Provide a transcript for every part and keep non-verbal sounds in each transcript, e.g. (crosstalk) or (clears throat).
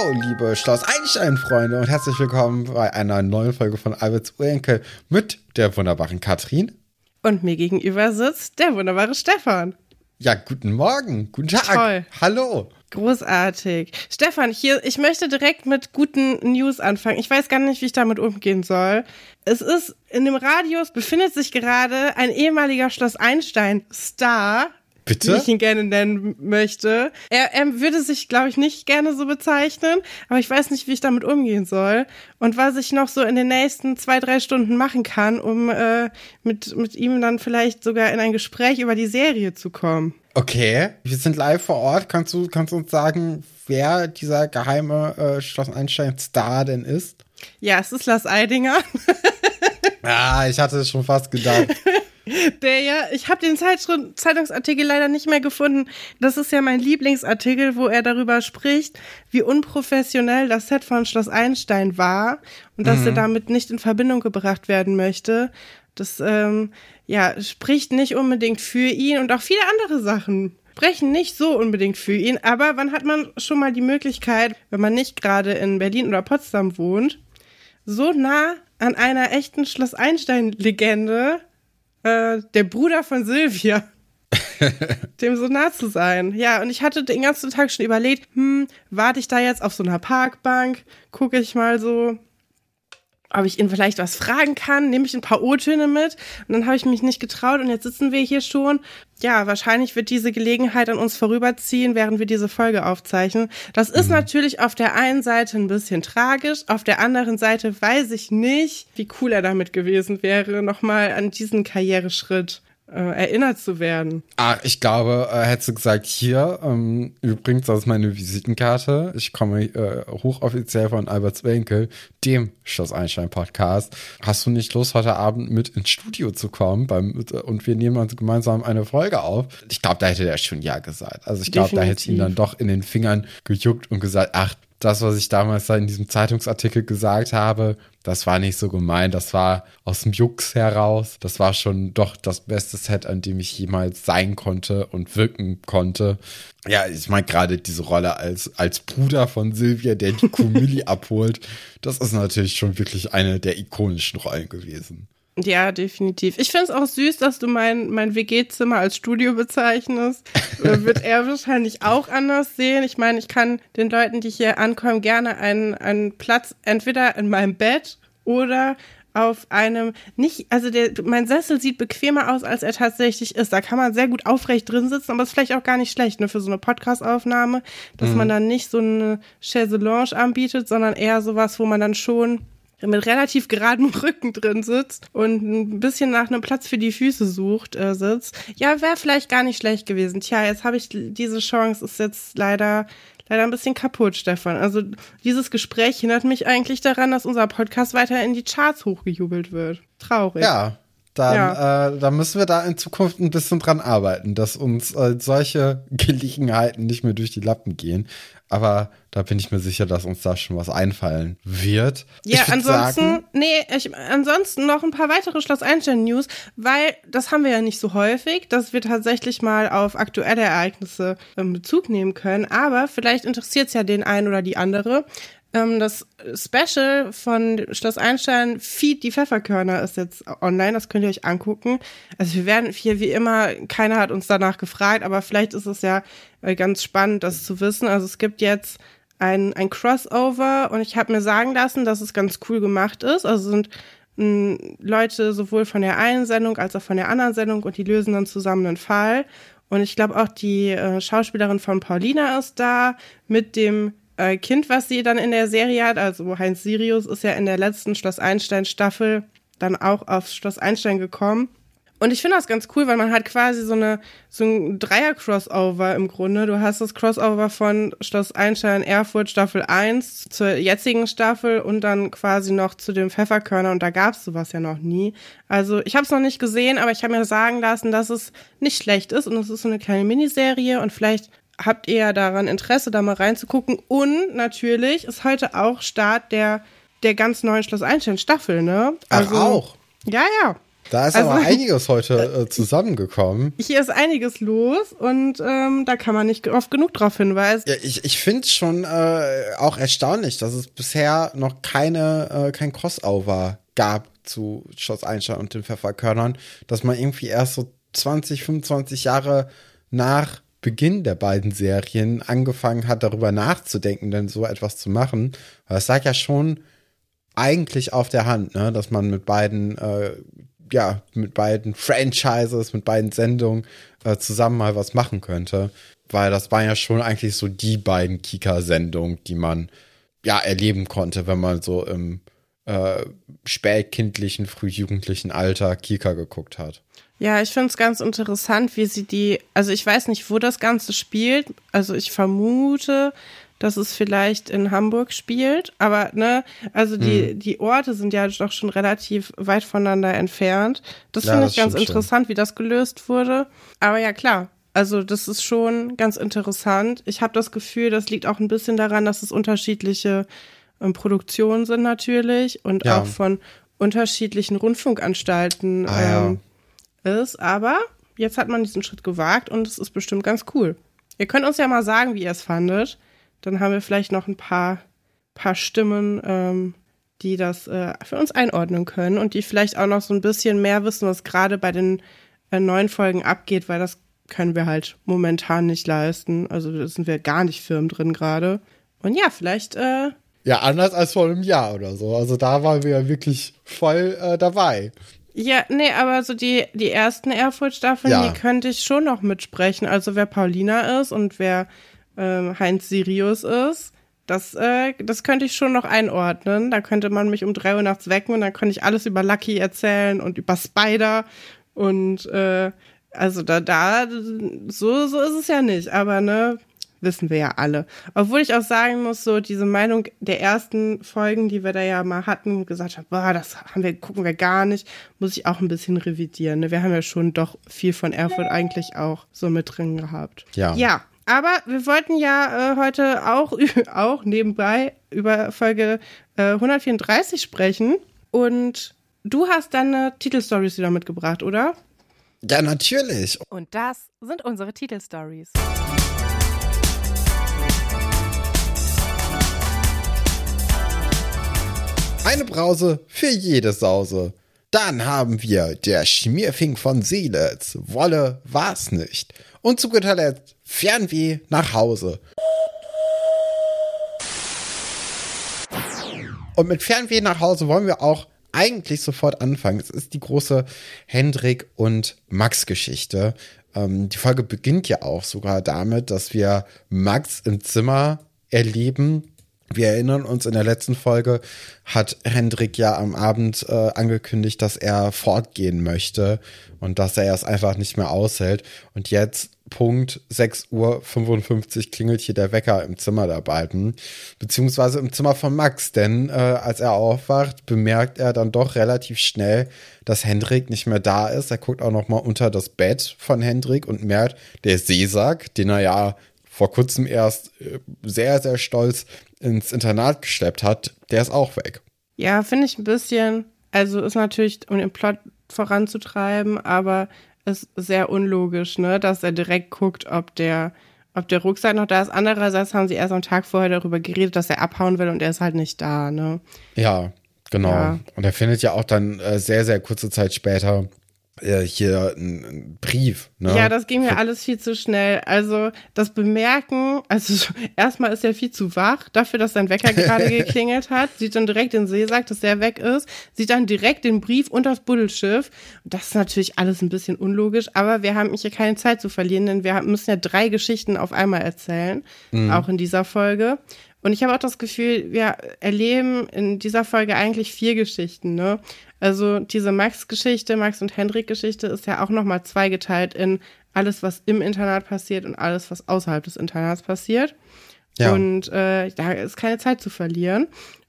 Ho, liebe Schloss Einstein-Freunde und herzlich willkommen bei einer neuen Folge von Alberts Urenkel mit der wunderbaren Katrin. Und mir gegenüber sitzt der wunderbare Stefan. Ja, guten Morgen, guten Tag. Toll. Hallo. Großartig. Stefan, hier, ich möchte direkt mit guten News anfangen. Ich weiß gar nicht, wie ich damit umgehen soll. Es ist, in dem Radius befindet sich gerade ein ehemaliger Schloss Einstein-Star, Bitte? wie ich ihn gerne nennen möchte. Er, er würde sich, glaube ich, nicht gerne so bezeichnen, aber ich weiß nicht, wie ich damit umgehen soll und was ich noch so in den nächsten zwei, drei Stunden machen kann, um äh, mit, mit ihm dann vielleicht sogar in ein Gespräch über die Serie zu kommen. Okay, wir sind live vor Ort. Kannst du, kannst du uns sagen, wer dieser geheime äh, Schloss Einstein-Star denn ist? Ja, es ist Lars Eidinger. (laughs) ah, ich hatte es schon fast gedacht. (laughs) Der ja, ich habe den Zeitungsartikel leider nicht mehr gefunden. Das ist ja mein Lieblingsartikel, wo er darüber spricht, wie unprofessionell das Set von Schloss Einstein war und dass mhm. er damit nicht in Verbindung gebracht werden möchte. Das ähm, ja spricht nicht unbedingt für ihn und auch viele andere Sachen sprechen nicht so unbedingt für ihn. Aber wann hat man schon mal die Möglichkeit, wenn man nicht gerade in Berlin oder Potsdam wohnt, so nah an einer echten Schloss Einstein-Legende äh, der Bruder von Silvia. (laughs) dem so nah zu sein. Ja, und ich hatte den ganzen Tag schon überlegt, hm, warte ich da jetzt auf so einer Parkbank, gucke ich mal so, ob ich ihn vielleicht was fragen kann, nehme ich ein paar O-Töne mit und dann habe ich mich nicht getraut und jetzt sitzen wir hier schon. Ja, wahrscheinlich wird diese Gelegenheit an uns vorüberziehen, während wir diese Folge aufzeichnen. Das ist mhm. natürlich auf der einen Seite ein bisschen tragisch, auf der anderen Seite weiß ich nicht, wie cool er damit gewesen wäre, nochmal an diesen Karriereschritt erinnert zu werden. Ah, ich glaube, äh, hättest du gesagt, hier, ähm, übrigens, das ist meine Visitenkarte. Ich komme äh, hochoffiziell von Albert Zwenkel, dem Schloss Einstein Podcast. Hast du nicht Lust, heute Abend mit ins Studio zu kommen beim, und wir nehmen uns gemeinsam eine Folge auf? Ich glaube, da hätte der schon Ja gesagt. Also ich glaube, da hätte ihn dann doch in den Fingern gejuckt und gesagt, ach, das, was ich damals da in diesem Zeitungsartikel gesagt habe, das war nicht so gemeint. Das war aus dem Jux heraus. Das war schon doch das beste Set, an dem ich jemals sein konnte und wirken konnte. Ja, ich meine gerade diese Rolle als, als Bruder von Silvia, der die Kumili (laughs) abholt. Das ist natürlich schon wirklich eine der ikonischen Rollen gewesen. Ja, definitiv. Ich finde es auch süß, dass du mein, mein WG-Zimmer als Studio bezeichnest. Äh, wird er (laughs) wahrscheinlich auch anders sehen. Ich meine, ich kann den Leuten, die hier ankommen, gerne einen, einen Platz entweder in meinem Bett oder auf einem nicht, also der, mein Sessel sieht bequemer aus, als er tatsächlich ist. Da kann man sehr gut aufrecht drin sitzen, aber ist vielleicht auch gar nicht schlecht, ne, für so eine Podcast-Aufnahme, dass mhm. man dann nicht so eine Chaiselange anbietet, sondern eher sowas, wo man dann schon mit relativ geradem (laughs) Rücken drin sitzt und ein bisschen nach einem Platz für die Füße sucht, äh, sitzt. Ja, wäre vielleicht gar nicht schlecht gewesen. Tja, jetzt habe ich diese Chance, ist jetzt leider leider ein bisschen kaputt, Stefan. Also dieses Gespräch hindert mich eigentlich daran, dass unser Podcast weiter in die Charts hochgejubelt wird. Traurig. Ja, dann, ja. äh, dann müssen wir da in Zukunft ein bisschen dran arbeiten, dass uns äh, solche (laughs) Gelegenheiten nicht mehr durch die Lappen gehen. Aber da bin ich mir sicher, dass uns da schon was einfallen wird. Ja, ansonsten, sagen, nee, ich, ansonsten noch ein paar weitere Schloss Einstein News, weil das haben wir ja nicht so häufig, dass wir tatsächlich mal auf aktuelle Ereignisse ähm, Bezug nehmen können. Aber vielleicht interessiert es ja den einen oder die andere. Ähm, das Special von Schloss Einstein, Feed die Pfefferkörner, ist jetzt online. Das könnt ihr euch angucken. Also wir werden hier wie immer, keiner hat uns danach gefragt, aber vielleicht ist es ja äh, ganz spannend, das zu wissen. Also es gibt jetzt ein, ein Crossover und ich habe mir sagen lassen, dass es ganz cool gemacht ist. Also sind mh, Leute sowohl von der einen Sendung als auch von der anderen Sendung und die lösen dann zusammen einen Fall. Und ich glaube auch die äh, Schauspielerin von Paulina ist da mit dem äh, Kind, was sie dann in der Serie hat, also Heinz Sirius ist ja in der letzten Schloss Einstein Staffel dann auch auf Schloss Einstein gekommen. Und ich finde das ganz cool, weil man hat quasi so eine so ein Dreier-Crossover im Grunde. Du hast das Crossover von Schloss Einstein Erfurt Staffel 1 zur jetzigen Staffel und dann quasi noch zu dem Pfefferkörner und da gab es sowas ja noch nie. Also ich habe es noch nicht gesehen, aber ich habe mir sagen lassen, dass es nicht schlecht ist und es ist so eine kleine Miniserie und vielleicht habt ihr daran Interesse, da mal reinzugucken. Und natürlich ist heute auch Start der, der ganz neuen Schloss Einstein Staffel, ne? Also, Ach, auch? Ja, ja. Da ist also, aber (laughs) einiges heute äh, zusammengekommen. Hier ist einiges los und ähm, da kann man nicht oft genug drauf hinweisen. Ja, ich ich finde schon äh, auch erstaunlich, dass es bisher noch keine äh, kein Crossover gab zu Schloss Einstein und den Pfefferkörnern, dass man irgendwie erst so 20, 25 Jahre nach Beginn der beiden Serien angefangen hat, darüber nachzudenken, denn so etwas zu machen. Das lag ja schon eigentlich auf der Hand, ne, dass man mit beiden, äh, ja, mit beiden Franchises, mit beiden Sendungen äh, zusammen mal was machen könnte. Weil das waren ja schon eigentlich so die beiden Kika-Sendungen, die man ja erleben konnte, wenn man so im äh, spätkindlichen, frühjugendlichen Alter Kika geguckt hat. Ja, ich finde es ganz interessant, wie sie die, also ich weiß nicht, wo das Ganze spielt. Also ich vermute, dass es vielleicht in Hamburg spielt, aber ne, also die, hm. die Orte sind ja doch schon relativ weit voneinander entfernt. Das ja, finde ich ganz interessant, schon. wie das gelöst wurde. Aber ja, klar. Also das ist schon ganz interessant. Ich habe das Gefühl, das liegt auch ein bisschen daran, dass es unterschiedliche ähm, Produktionen sind natürlich und ja. auch von unterschiedlichen Rundfunkanstalten ah, ähm. Ist. Aber jetzt hat man diesen Schritt gewagt und es ist bestimmt ganz cool. Ihr könnt uns ja mal sagen, wie ihr es fandet. Dann haben wir vielleicht noch ein paar, paar Stimmen, ähm, die das äh, für uns einordnen können und die vielleicht auch noch so ein bisschen mehr wissen, was gerade bei den äh, neuen Folgen abgeht, weil das können wir halt momentan nicht leisten. Also da sind wir gar nicht firm drin gerade. Und ja, vielleicht. Äh, ja, anders als vor einem Jahr oder so. Also da waren wir ja wirklich voll äh, dabei. Ja, nee, aber so die, die ersten Erfurt-Staffeln, ja. die könnte ich schon noch mitsprechen. Also wer Paulina ist und wer ähm, Heinz Sirius ist. Das, äh, das könnte ich schon noch einordnen. Da könnte man mich um drei Uhr nachts wecken und dann könnte ich alles über Lucky erzählen und über Spider. Und äh, also da, da, so, so ist es ja nicht. Aber ne, wissen wir ja alle. Obwohl ich auch sagen muss, so diese Meinung der ersten Folgen, die wir da ja mal hatten, gesagt haben, boah, das haben wir, gucken wir gar nicht, muss ich auch ein bisschen revidieren. Ne? Wir haben ja schon doch viel von Erfurt eigentlich auch so mit drin gehabt. Ja. Ja, aber wir wollten ja äh, heute auch, (laughs) auch nebenbei über Folge äh, 134 sprechen. Und du hast deine Titelstories wieder mitgebracht, oder? Ja, natürlich. Und das sind unsere Titelstories. Eine Brause für jede Sause. Dann haben wir der Schmierfink von Seelitz. Wolle war's nicht. Und zu guter Letzt Fernweh nach Hause. Und mit Fernweh nach Hause wollen wir auch eigentlich sofort anfangen. Es ist die große Hendrik und Max Geschichte. Ähm, die Folge beginnt ja auch sogar damit, dass wir Max im Zimmer erleben wir erinnern uns, in der letzten Folge hat Hendrik ja am Abend äh, angekündigt, dass er fortgehen möchte und dass er es einfach nicht mehr aushält. Und jetzt, Punkt 6.55 Uhr, klingelt hier der Wecker im Zimmer der beiden, beziehungsweise im Zimmer von Max, denn äh, als er aufwacht, bemerkt er dann doch relativ schnell, dass Hendrik nicht mehr da ist. Er guckt auch noch mal unter das Bett von Hendrik und merkt, der Seesack, den er ja vor kurzem erst äh, sehr, sehr stolz ins Internat geschleppt hat, der ist auch weg. Ja, finde ich ein bisschen, also ist natürlich, um den Plot voranzutreiben, aber ist sehr unlogisch, ne, dass er direkt guckt, ob der, ob der Rucksack noch da ist. Andererseits haben sie erst am Tag vorher darüber geredet, dass er abhauen will und er ist halt nicht da, ne? Ja, genau. Ja. Und er findet ja auch dann äh, sehr, sehr kurze Zeit später äh, hier ein, Brief. Ne? Ja, das ging mir alles viel zu schnell. Also das Bemerken, also erstmal ist er viel zu wach dafür, dass sein Wecker gerade (laughs) geklingelt hat, sieht dann direkt den Seesack, dass der weg ist, sieht dann direkt den Brief und das Buddelschiff. Das ist natürlich alles ein bisschen unlogisch, aber wir haben hier keine Zeit zu verlieren, denn wir müssen ja drei Geschichten auf einmal erzählen, mhm. auch in dieser Folge. Und ich habe auch das Gefühl, wir erleben in dieser Folge eigentlich vier Geschichten, ne? Also diese Max-Geschichte, Max und Hendrik-Geschichte ist ja auch nochmal zweigeteilt in alles, was im Internat passiert und alles, was außerhalb des Internats passiert. Ja. Und äh, da ist keine Zeit zu verlieren.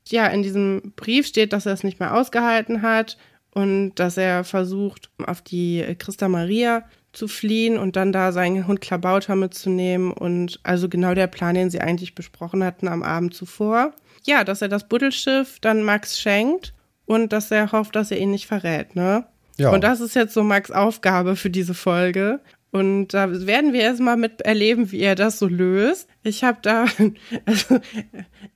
Ja, in diesem Brief steht, dass er es nicht mehr ausgehalten hat und dass er versucht, auf die Christa Maria zu fliehen und dann da seinen Hund Klabauter mitzunehmen und also genau der Plan, den sie eigentlich besprochen hatten am Abend zuvor. Ja, dass er das Buddelschiff dann Max schenkt und dass er hofft, dass er ihn nicht verrät, ne? Ja. Und das ist jetzt so Max Aufgabe für diese Folge. Und da werden wir erstmal mit erleben, wie er das so löst. Ich habe da, (laughs) also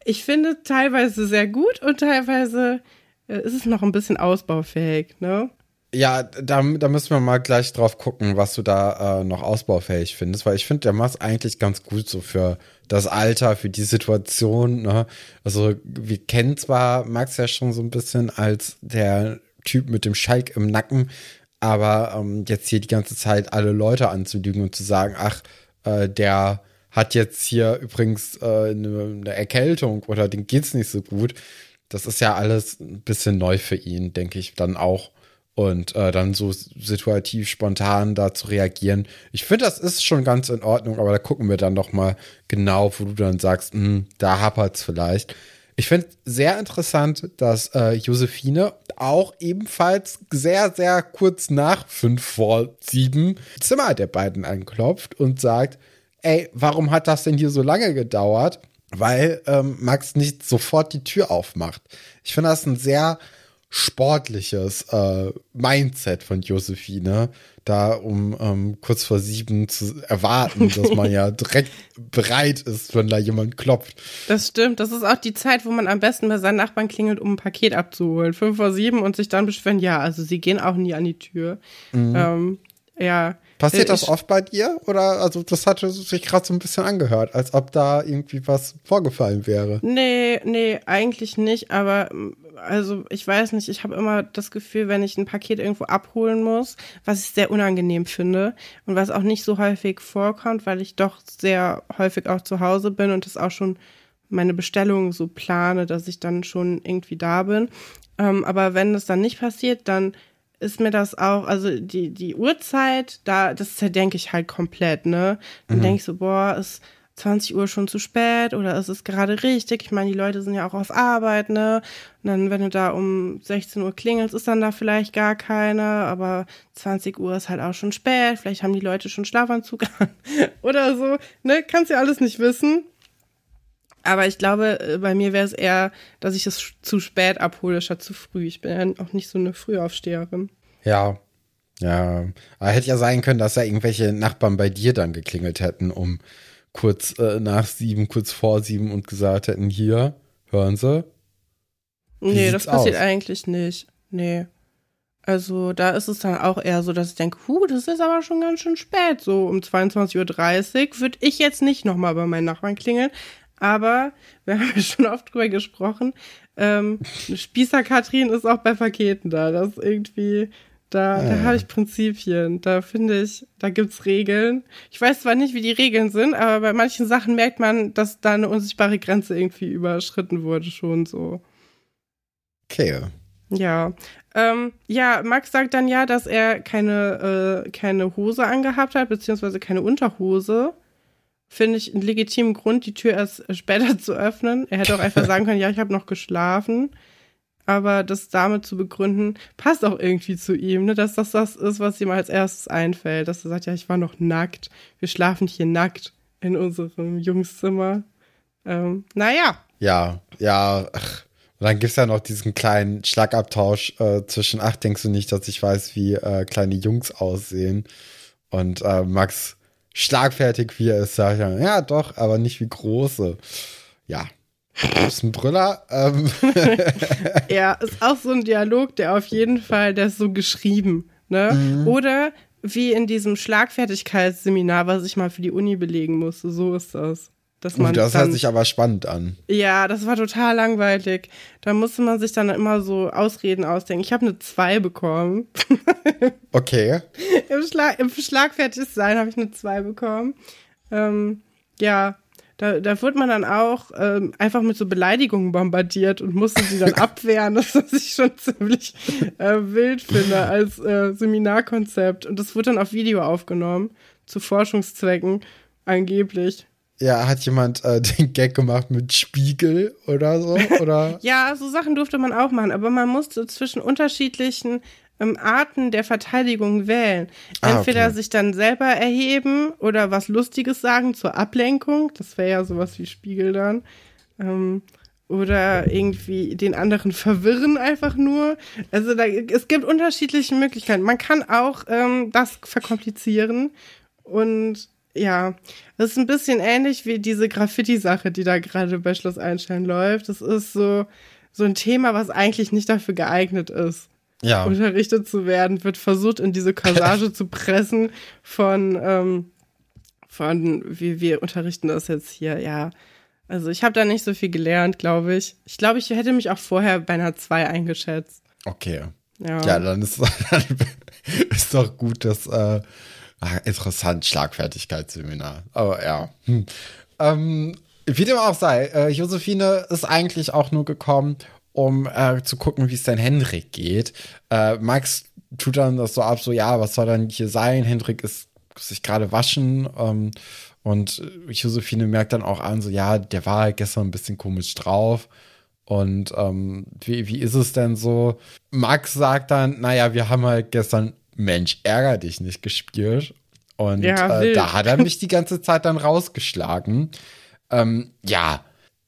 ich finde teilweise sehr gut und teilweise äh, ist es noch ein bisschen ausbaufähig, ne? Ja, da, da müssen wir mal gleich drauf gucken, was du da äh, noch ausbaufähig findest, weil ich finde, der macht eigentlich ganz gut so für das Alter, für die Situation. Ne? Also wir kennen zwar Max ja schon so ein bisschen als der Typ mit dem Schalk im Nacken, aber ähm, jetzt hier die ganze Zeit alle Leute anzulügen und zu sagen, ach, äh, der hat jetzt hier übrigens äh, eine, eine Erkältung oder dem geht's nicht so gut. Das ist ja alles ein bisschen neu für ihn, denke ich dann auch und äh, dann so situativ spontan da zu reagieren. Ich finde, das ist schon ganz in Ordnung, aber da gucken wir dann noch mal genau, wo du dann sagst, hm, da hapert's vielleicht. Ich finde sehr interessant, dass äh, Josephine auch ebenfalls sehr, sehr kurz nach fünf vor sieben Zimmer der beiden anklopft und sagt, ey, warum hat das denn hier so lange gedauert? Weil ähm, Max nicht sofort die Tür aufmacht. Ich finde das ein sehr sportliches äh, Mindset von Josephine, da um ähm, kurz vor sieben zu erwarten, (laughs) dass man ja direkt bereit ist, wenn da jemand klopft. Das stimmt. Das ist auch die Zeit, wo man am besten bei seinen Nachbarn klingelt, um ein Paket abzuholen. Fünf vor sieben und sich dann beschweren, ja, also sie gehen auch nie an die Tür. Mhm. Ähm, ja. Passiert das oft bei dir? Oder also das hatte sich gerade so ein bisschen angehört, als ob da irgendwie was vorgefallen wäre. Nee, nee, eigentlich nicht, aber also ich weiß nicht, ich habe immer das Gefühl, wenn ich ein Paket irgendwo abholen muss, was ich sehr unangenehm finde und was auch nicht so häufig vorkommt, weil ich doch sehr häufig auch zu Hause bin und das auch schon meine Bestellungen so plane, dass ich dann schon irgendwie da bin. Ähm, aber wenn das dann nicht passiert, dann ist mir das auch, also die, die Uhrzeit, da, das zerdenke ich halt komplett, ne? Dann mhm. denke ich so, boah, ist 20 Uhr schon zu spät oder ist es gerade richtig? Ich meine, die Leute sind ja auch auf Arbeit, ne? Und dann, wenn du da um 16 Uhr klingelst, ist dann da vielleicht gar keiner, aber 20 Uhr ist halt auch schon spät. Vielleicht haben die Leute schon Schlafanzug an (laughs) oder so, ne? Kannst ja alles nicht wissen. Aber ich glaube, äh, bei mir wäre es eher, dass ich es zu spät abhole, statt zu früh. Ich bin ja auch nicht so eine Frühaufsteherin. Ja, ja. Aber hätte ja sein können, dass da irgendwelche Nachbarn bei dir dann geklingelt hätten, um kurz äh, nach sieben, kurz vor sieben und gesagt hätten, hier, hören Sie. Wie nee, das passiert aus? eigentlich nicht. Nee. Also da ist es dann auch eher so, dass ich denke, huh, das ist aber schon ganz schön spät. So um 22.30 Uhr würde ich jetzt nicht nochmal bei meinen Nachbarn klingeln. Aber wir haben ja schon oft drüber gesprochen. Ähm, Spießer Katrin ist auch bei Paketen da. Das ist irgendwie, da, da habe ich Prinzipien. Da finde ich, da gibt's Regeln. Ich weiß zwar nicht, wie die Regeln sind, aber bei manchen Sachen merkt man, dass da eine unsichtbare Grenze irgendwie überschritten wurde, schon so. Okay. Ja. Ähm, ja, Max sagt dann ja, dass er keine, äh, keine Hose angehabt hat, beziehungsweise keine Unterhose finde ich einen legitimen Grund, die Tür erst später (laughs) zu öffnen. Er hätte auch einfach (laughs) sagen können, ja, ich habe noch geschlafen. Aber das damit zu begründen, passt auch irgendwie zu ihm, ne? dass das das ist, was ihm als erstes einfällt. Dass er sagt, ja, ich war noch nackt. Wir schlafen hier nackt in unserem Jungszimmer. Ähm, naja. Ja, ja. Ach. Und dann gibt's ja noch diesen kleinen Schlagabtausch äh, zwischen, ach, denkst du nicht, dass ich weiß, wie äh, kleine Jungs aussehen? Und äh, Max schlagfertig wie er ist, ich dann, ja doch, aber nicht wie große. Ja, das ist ein Brüller. Ähm. (laughs) ja, ist auch so ein Dialog, der auf jeden Fall, der ist so geschrieben. Ne? Mhm. Oder wie in diesem Schlagfertigkeitsseminar, was ich mal für die Uni belegen musste, so ist das. Dass man das dann, hört sich aber spannend an. Ja, das war total langweilig. Da musste man sich dann immer so Ausreden ausdenken. Ich habe eine 2 bekommen. (laughs) Okay. Im, Schlag, Im Schlagfertigsein habe ich eine 2 bekommen. Ähm, ja, da, da wird man dann auch ähm, einfach mit so Beleidigungen bombardiert und musste sie dann (laughs) abwehren, das was ich schon ziemlich äh, wild finde als äh, Seminarkonzept. Und das wird dann auf Video aufgenommen, zu Forschungszwecken angeblich. Ja, hat jemand äh, (laughs) den Gag gemacht mit Spiegel oder so? Oder? (laughs) ja, so Sachen durfte man auch machen, aber man musste zwischen unterschiedlichen Arten der Verteidigung wählen. Ah, Entweder okay. sich dann selber erheben oder was Lustiges sagen zur Ablenkung. Das wäre ja sowas wie Spiegel dann. Ähm, oder irgendwie den anderen verwirren einfach nur. Also da, es gibt unterschiedliche Möglichkeiten. Man kann auch ähm, das verkomplizieren und ja, das ist ein bisschen ähnlich wie diese Graffiti-Sache, die da gerade bei Schloss Einstein läuft. Das ist so, so ein Thema, was eigentlich nicht dafür geeignet ist. Ja. Unterrichtet zu werden, wird versucht, in diese Corsage (laughs) zu pressen von, ähm, von, wie wir unterrichten das jetzt hier, ja. Also ich habe da nicht so viel gelernt, glaube ich. Ich glaube, ich hätte mich auch vorher bei einer 2 eingeschätzt. Okay. Ja. Ja, dann ist, (laughs) dann ist doch gut, dass äh, ah, interessant, Schlagfertigkeitsseminar. Aber ja. Hm. Ähm, wie dem auch sei, äh, Josephine ist eigentlich auch nur gekommen, um äh, zu gucken, wie es denn Hendrik geht. Äh, Max tut dann das so ab, so ja, was soll dann hier sein? Hendrik ist sich gerade waschen. Ähm, und Josephine merkt dann auch an, so ja, der war halt gestern ein bisschen komisch drauf. Und ähm, wie, wie ist es denn so? Max sagt dann, naja, wir haben halt gestern Mensch, ärger dich nicht gespielt. Und Ja, äh, da hat er mich die ganze Zeit dann rausgeschlagen. Ähm, ja,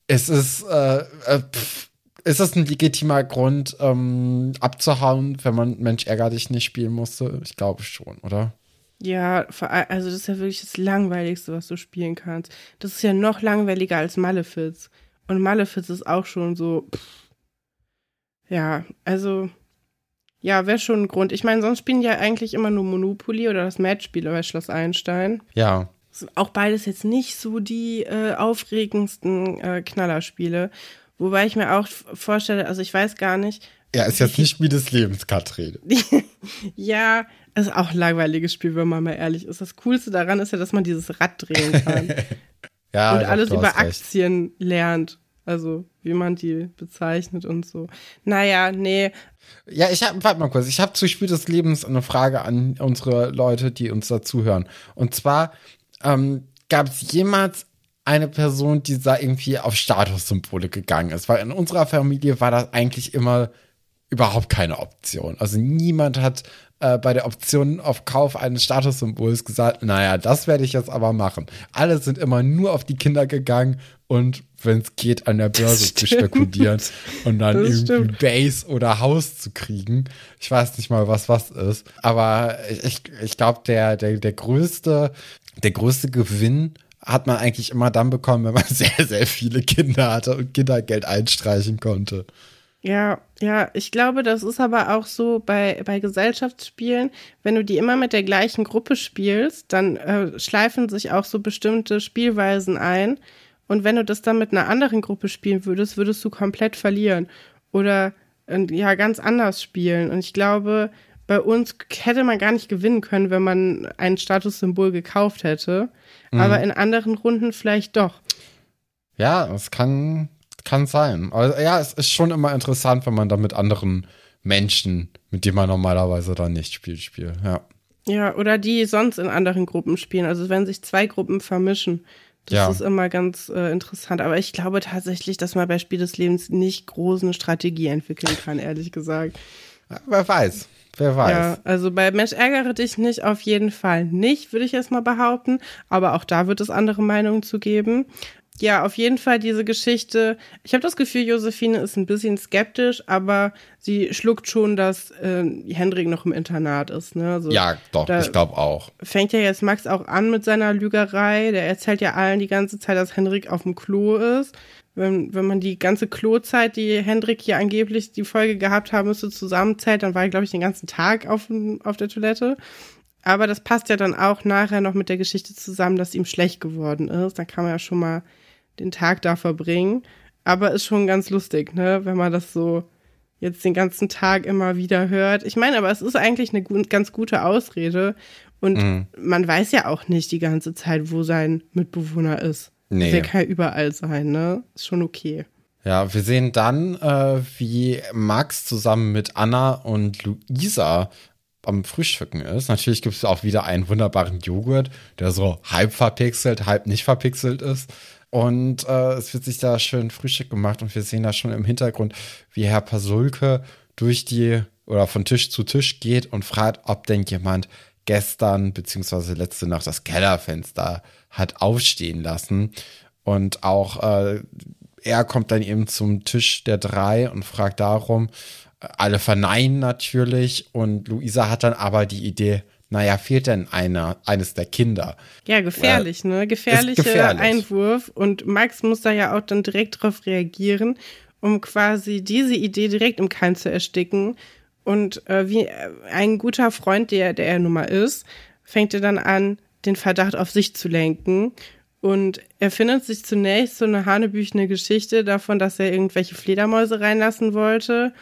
es ist, äh, äh, pff, ist das ein legitimer Grund, ähm, abzuhauen, wenn man Mensch, ärger dich nicht spielen musste? Ich glaube schon, oder? Ja, also das ist ja wirklich das Langweiligste, was du spielen kannst. Das ist ja noch langweiliger als Malefiz. Und Malefiz ist auch schon so. Pff. Ja, also. Ja, wäre schon ein Grund. Ich meine, sonst spielen ja eigentlich immer nur Monopoly oder das Matchspiel bei Schloss Einstein. Ja. Auch beides jetzt nicht so die äh, aufregendsten äh, Knallerspiele. Wobei ich mir auch vorstelle, also ich weiß gar nicht, Ja, ist jetzt nicht Spiel des Lebens, Katrin. (laughs) Ja, ist auch ein langweiliges Spiel, wenn man mal ehrlich ist. Das Coolste daran ist ja, dass man dieses Rad drehen kann (laughs) Ja, und alles über recht. Aktien lernt. Also, wie man die bezeichnet und so. Naja, nee. Ja, ich habe, warte mal kurz, ich habe zu Spiel des Lebens eine Frage an unsere Leute, die uns dazuhören. Und zwar, ähm, gab es jemals eine Person, die da irgendwie auf Statussymbole gegangen ist? Weil in unserer Familie war das eigentlich immer überhaupt keine Option. Also niemand hat äh, bei der Option auf Kauf eines Statussymbols gesagt, naja, das werde ich jetzt aber machen. Alle sind immer nur auf die Kinder gegangen und wenn es geht, an der Börse zu spekulieren und dann Das irgendwie stimmt. Base oder Haus zu kriegen. Ich weiß nicht mal, was was ist. Aber ich, ich glaube, der, der, der größte, der größte Gewinn hat man eigentlich immer dann bekommen, wenn man (laughs) sehr, sehr viele Kinder hatte und Kindergeld einstreichen konnte. Ja, ja, ich glaube, das ist aber auch so bei, bei Gesellschaftsspielen, wenn du die immer mit der gleichen Gruppe spielst, dann äh, schleifen sich auch so bestimmte Spielweisen ein. Und wenn du das dann mit einer anderen Gruppe spielen würdest, würdest du komplett verlieren. Oder äh, ja, ganz anders spielen. Und ich glaube, bei uns hätte man gar nicht gewinnen können, wenn man ein Statussymbol gekauft hätte. Aber in anderen Runden vielleicht doch. Ja, es kann, kann sein. Aber ja, es ist schon immer interessant, wenn man da mit anderen Menschen, mit denen man normalerweise dann nicht spielt, spielt. Ja. Ja, oder die sonst in anderen Gruppen spielen. Also wenn sich zwei Gruppen vermischen. Das Ja. ist immer ganz äh, interessant. Aber ich glaube tatsächlich, dass man bei Spiel des Lebens nicht groß eine Strategie entwickeln kann, ehrlich gesagt. Wer weiß. Wer weiß. Ja, also bei Mensch ärgere dich nicht auf jeden Fall nicht, würde ich jetzt mal behaupten. Aber auch da wird es andere Meinungen zu geben. Ja, auf jeden Fall diese Geschichte. Ich habe das Gefühl, Josephine ist ein bisschen skeptisch, aber sie schluckt schon, dass äh, Hendrik noch im Internat ist. Ne? Also, Ja, doch, ich glaube auch. fängt ja jetzt Max auch an mit seiner Lügerei. Der erzählt ja allen die ganze Zeit, dass Hendrik auf dem Klo ist. Wenn, wenn man die ganze Klozeit, die Hendrik hier angeblich die Folge gehabt haben müsste, zusammenzählt, dann war er, glaube ich, den ganzen Tag auf, auf der Toilette. Aber das passt ja dann auch nachher noch mit der Geschichte zusammen, dass ihm schlecht geworden ist. Da kann man ja schon mal den Tag da verbringen. Aber ist schon ganz lustig, ne, wenn man das so jetzt den ganzen Tag immer wieder hört. Ich meine, aber es ist eigentlich eine ganz gute Ausrede. Und man weiß ja auch nicht die ganze Zeit, wo sein Mitbewohner ist. Nee. Der kann ja überall sein, ne? Ist schon okay. Ja, wir sehen dann, äh, wie Max zusammen mit Anna und Luisa am Frühstücken ist. Natürlich gibt es auch wieder einen wunderbaren Joghurt, der so halb verpixelt, halb nicht verpixelt ist. Und äh, es wird sich da schön Frühstück gemacht und wir sehen da schon im Hintergrund, wie Herr Pasulke durch die oder von Tisch zu Tisch geht und fragt, ob denn jemand gestern beziehungsweise letzte Nacht das Kellerfenster hat aufstehen lassen. Und auch äh, er kommt dann eben zum Tisch der drei und fragt darum. Alle verneinen natürlich und Luisa hat dann aber die Idee, naja, fehlt denn einer, eines der Kinder? Ja, gefährlich, äh, ne? Gefährlicher gefährlich. Einwurf. Und Max muss da ja auch dann direkt drauf reagieren, um quasi diese Idee direkt im Keim zu ersticken. Und äh, wie ein guter Freund, der, der er nun mal ist, fängt er dann an, den Verdacht auf sich zu lenken. Und er findet sich zunächst so eine hanebüchene Geschichte davon, dass er irgendwelche Fledermäuse reinlassen wollte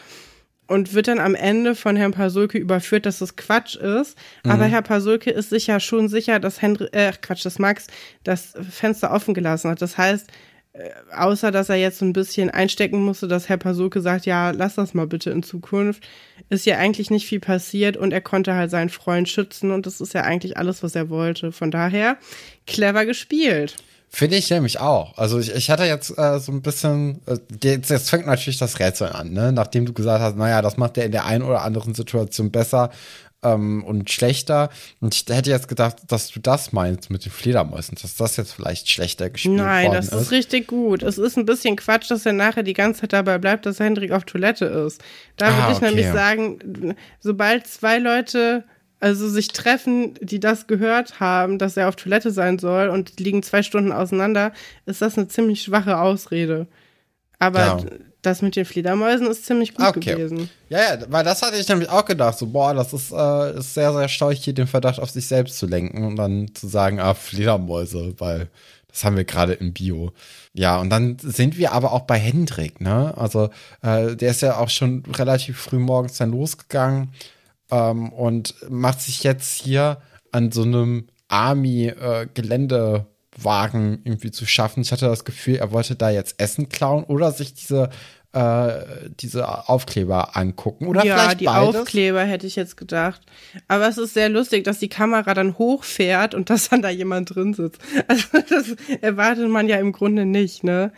und wird dann am Ende von Herrn Pasulke überführt, dass das Quatsch ist. Mhm. Aber Herr Pasulke ist sich ja schon sicher, dass Henry, äh, Quatsch, dass Max das Fenster offen gelassen hat. Das heißt, äh, außer dass er jetzt so ein bisschen einstecken musste, dass Herr Pasulke sagt, ja, lass das mal bitte in Zukunft, ist ja eigentlich nicht viel passiert und er konnte halt seinen Freund schützen und das ist ja eigentlich alles, was er wollte. Von daher, clever gespielt. Finde ich nämlich auch. Also ich, ich hatte jetzt äh, so ein bisschen, äh, jetzt, jetzt fängt natürlich das Rätsel an, ne? Nachdem du gesagt hast, naja, das macht er in der einen oder anderen Situation besser ähm, und schlechter. Und ich hätte jetzt gedacht, dass du das meinst mit den Fledermäusen, dass das jetzt vielleicht schlechter gespielt Nein, worden ist. Nein, das ist richtig gut. Es ist ein bisschen Quatsch, dass er nachher die ganze Zeit dabei bleibt, dass Hendrik auf Toilette ist. Da würde ah, ich okay. nämlich sagen, sobald zwei Leute also sich treffen, die das gehört haben, dass er auf Toilette sein soll und liegen zwei Stunden auseinander, ist das eine ziemlich schwache Ausrede. Aber ja. Das mit den Fledermäusen ist ziemlich gut okay. gewesen. Ja, ja, weil das hatte ich nämlich auch gedacht, so, boah, das ist, äh, ist sehr, sehr steuig, hier den Verdacht auf sich selbst zu lenken und dann zu sagen, ah, Fledermäuse, weil das haben wir gerade im Bio. Ja, und dann sind wir aber auch bei Hendrik, ne? Also, äh, der ist ja auch schon relativ früh morgens dann losgegangen ähm, und macht sich jetzt hier an so einem Army-Geländewagen äh, irgendwie zu schaffen. Ich hatte das Gefühl, er wollte da jetzt Essen klauen oder sich diese äh, diese Aufkleber angucken. Oder ja, vielleicht die beides. Aufkleber hätte ich jetzt gedacht. Aber es ist sehr lustig, dass die Kamera dann hochfährt und dass dann da jemand drin sitzt. (laughs) Also das erwartet man ja im Grunde nicht, ne?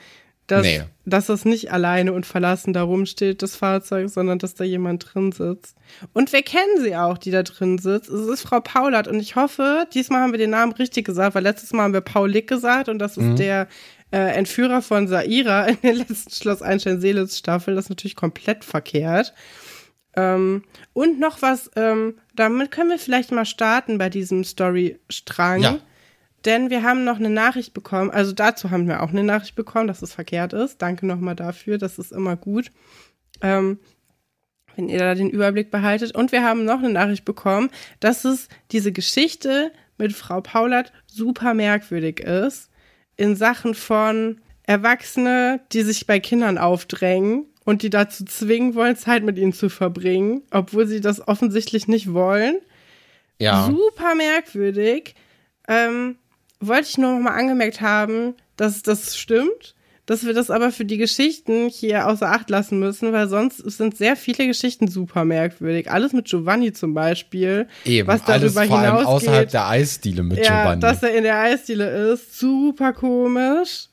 dass, nee. dass es nicht alleine und verlassen da rumsteht, das Fahrzeug, sondern dass da jemand drin sitzt. Und wir kennen sie auch, die da drin sitzt. Es ist Frau Paulert und ich hoffe, diesmal haben wir den Namen richtig gesagt, weil letztes Mal haben wir Paul Lick gesagt und das ist mhm. der äh, Entführer von Saira (laughs) in der letzten Schloss Einstein-Seelitz-Staffel. Das ist natürlich komplett verkehrt. Ähm, und noch was, ähm, damit können wir vielleicht mal starten bei diesem Story-Strang. Ja. Denn wir haben noch eine Nachricht bekommen, also dazu haben wir auch eine Nachricht bekommen, dass es verkehrt ist. Danke nochmal dafür, das ist immer gut. Ähm, wenn ihr da den Überblick behaltet. Und wir haben noch eine Nachricht bekommen, dass es diese Geschichte mit Frau Paulert super merkwürdig ist. In Sachen von Erwachsene, die sich bei Kindern aufdrängen und die dazu zwingen wollen, Zeit mit ihnen zu verbringen, obwohl sie das offensichtlich nicht wollen. Ja. Super merkwürdig. Ähm, wollte ich nur noch mal angemerkt haben, dass das stimmt, dass wir das aber für die Geschichten hier außer Acht lassen müssen, weil sonst sind sehr viele Geschichten super merkwürdig. Alles mit Giovanni zum Beispiel. Eben, was darüber alles vor allem außerhalb der Eisdiele mit ja, Giovanni. dass er in der Eisdiele ist, super komisch.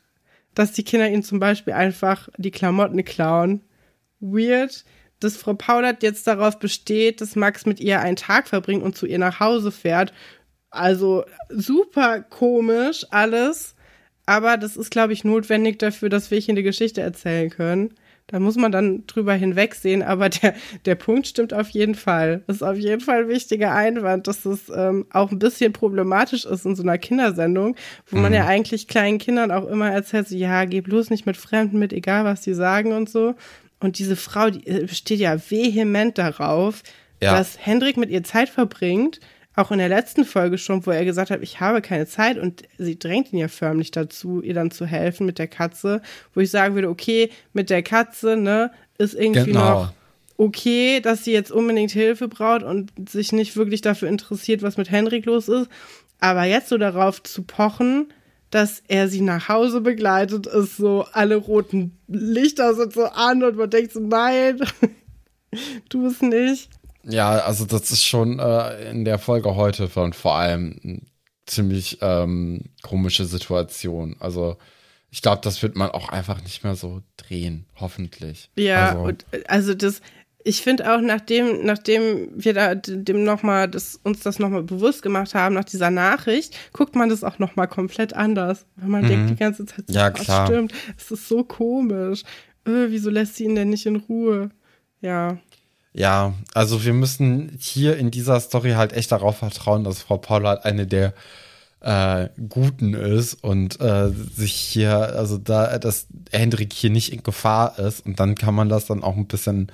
Dass die Kinder ihn zum Beispiel einfach die Klamotten klauen. Weird dass Frau Paulert jetzt darauf besteht, dass Max mit ihr einen Tag verbringt und zu ihr nach Hause fährt. Also super komisch alles. Aber das ist, glaube ich, notwendig dafür, dass wir hier eine Geschichte erzählen können. Da muss man dann drüber hinwegsehen, aber der, der Punkt stimmt auf jeden Fall. Das ist auf jeden Fall ein wichtiger Einwand, dass es ähm, auch ein bisschen problematisch ist in so einer Kindersendung, wo mhm. man ja eigentlich kleinen Kindern auch immer erzählt, so, ja, geh bloß nicht mit Fremden mit, egal was die sagen und so. Und diese Frau, die äh, steht ja vehement darauf, ja. dass Hendrik mit ihr Zeit verbringt auch in der letzten Folge schon, wo er gesagt hat, ich habe keine Zeit und sie drängt ihn ja förmlich dazu, ihr dann zu helfen mit der Katze, wo ich sagen würde, okay, mit der Katze, ne, ist irgendwie genau. noch okay, dass sie jetzt unbedingt Hilfe braucht und sich nicht wirklich dafür interessiert, was mit Henrik los ist. Aber jetzt so darauf zu pochen, dass er sie nach Hause begleitet, ist so, alle roten Lichter sind so an und man denkt so, nein, (laughs) tu es nicht. Ja, also das ist schon äh, in der Folge heute von vor allem eine ziemlich ähm, komische Situation. Also ich glaube, das wird man auch einfach nicht mehr so drehen, hoffentlich. Ja, also, und, also das, ich finde auch, nachdem, nachdem wir da dem noch mal das, uns das nochmal bewusst gemacht haben, nach dieser Nachricht, guckt man das auch nochmal komplett anders. Weil man mhm. denkt die ganze Zeit, ja, klar. stimmt, es ist so komisch. Äh, wieso lässt sie ihn denn nicht in Ruhe? Ja. Ja, also wir müssen hier in dieser Story halt echt darauf vertrauen, dass Frau Paula halt eine der äh, Guten ist und äh, sich hier, also da, dass Hendrik hier nicht in Gefahr ist und dann kann man das dann auch ein bisschen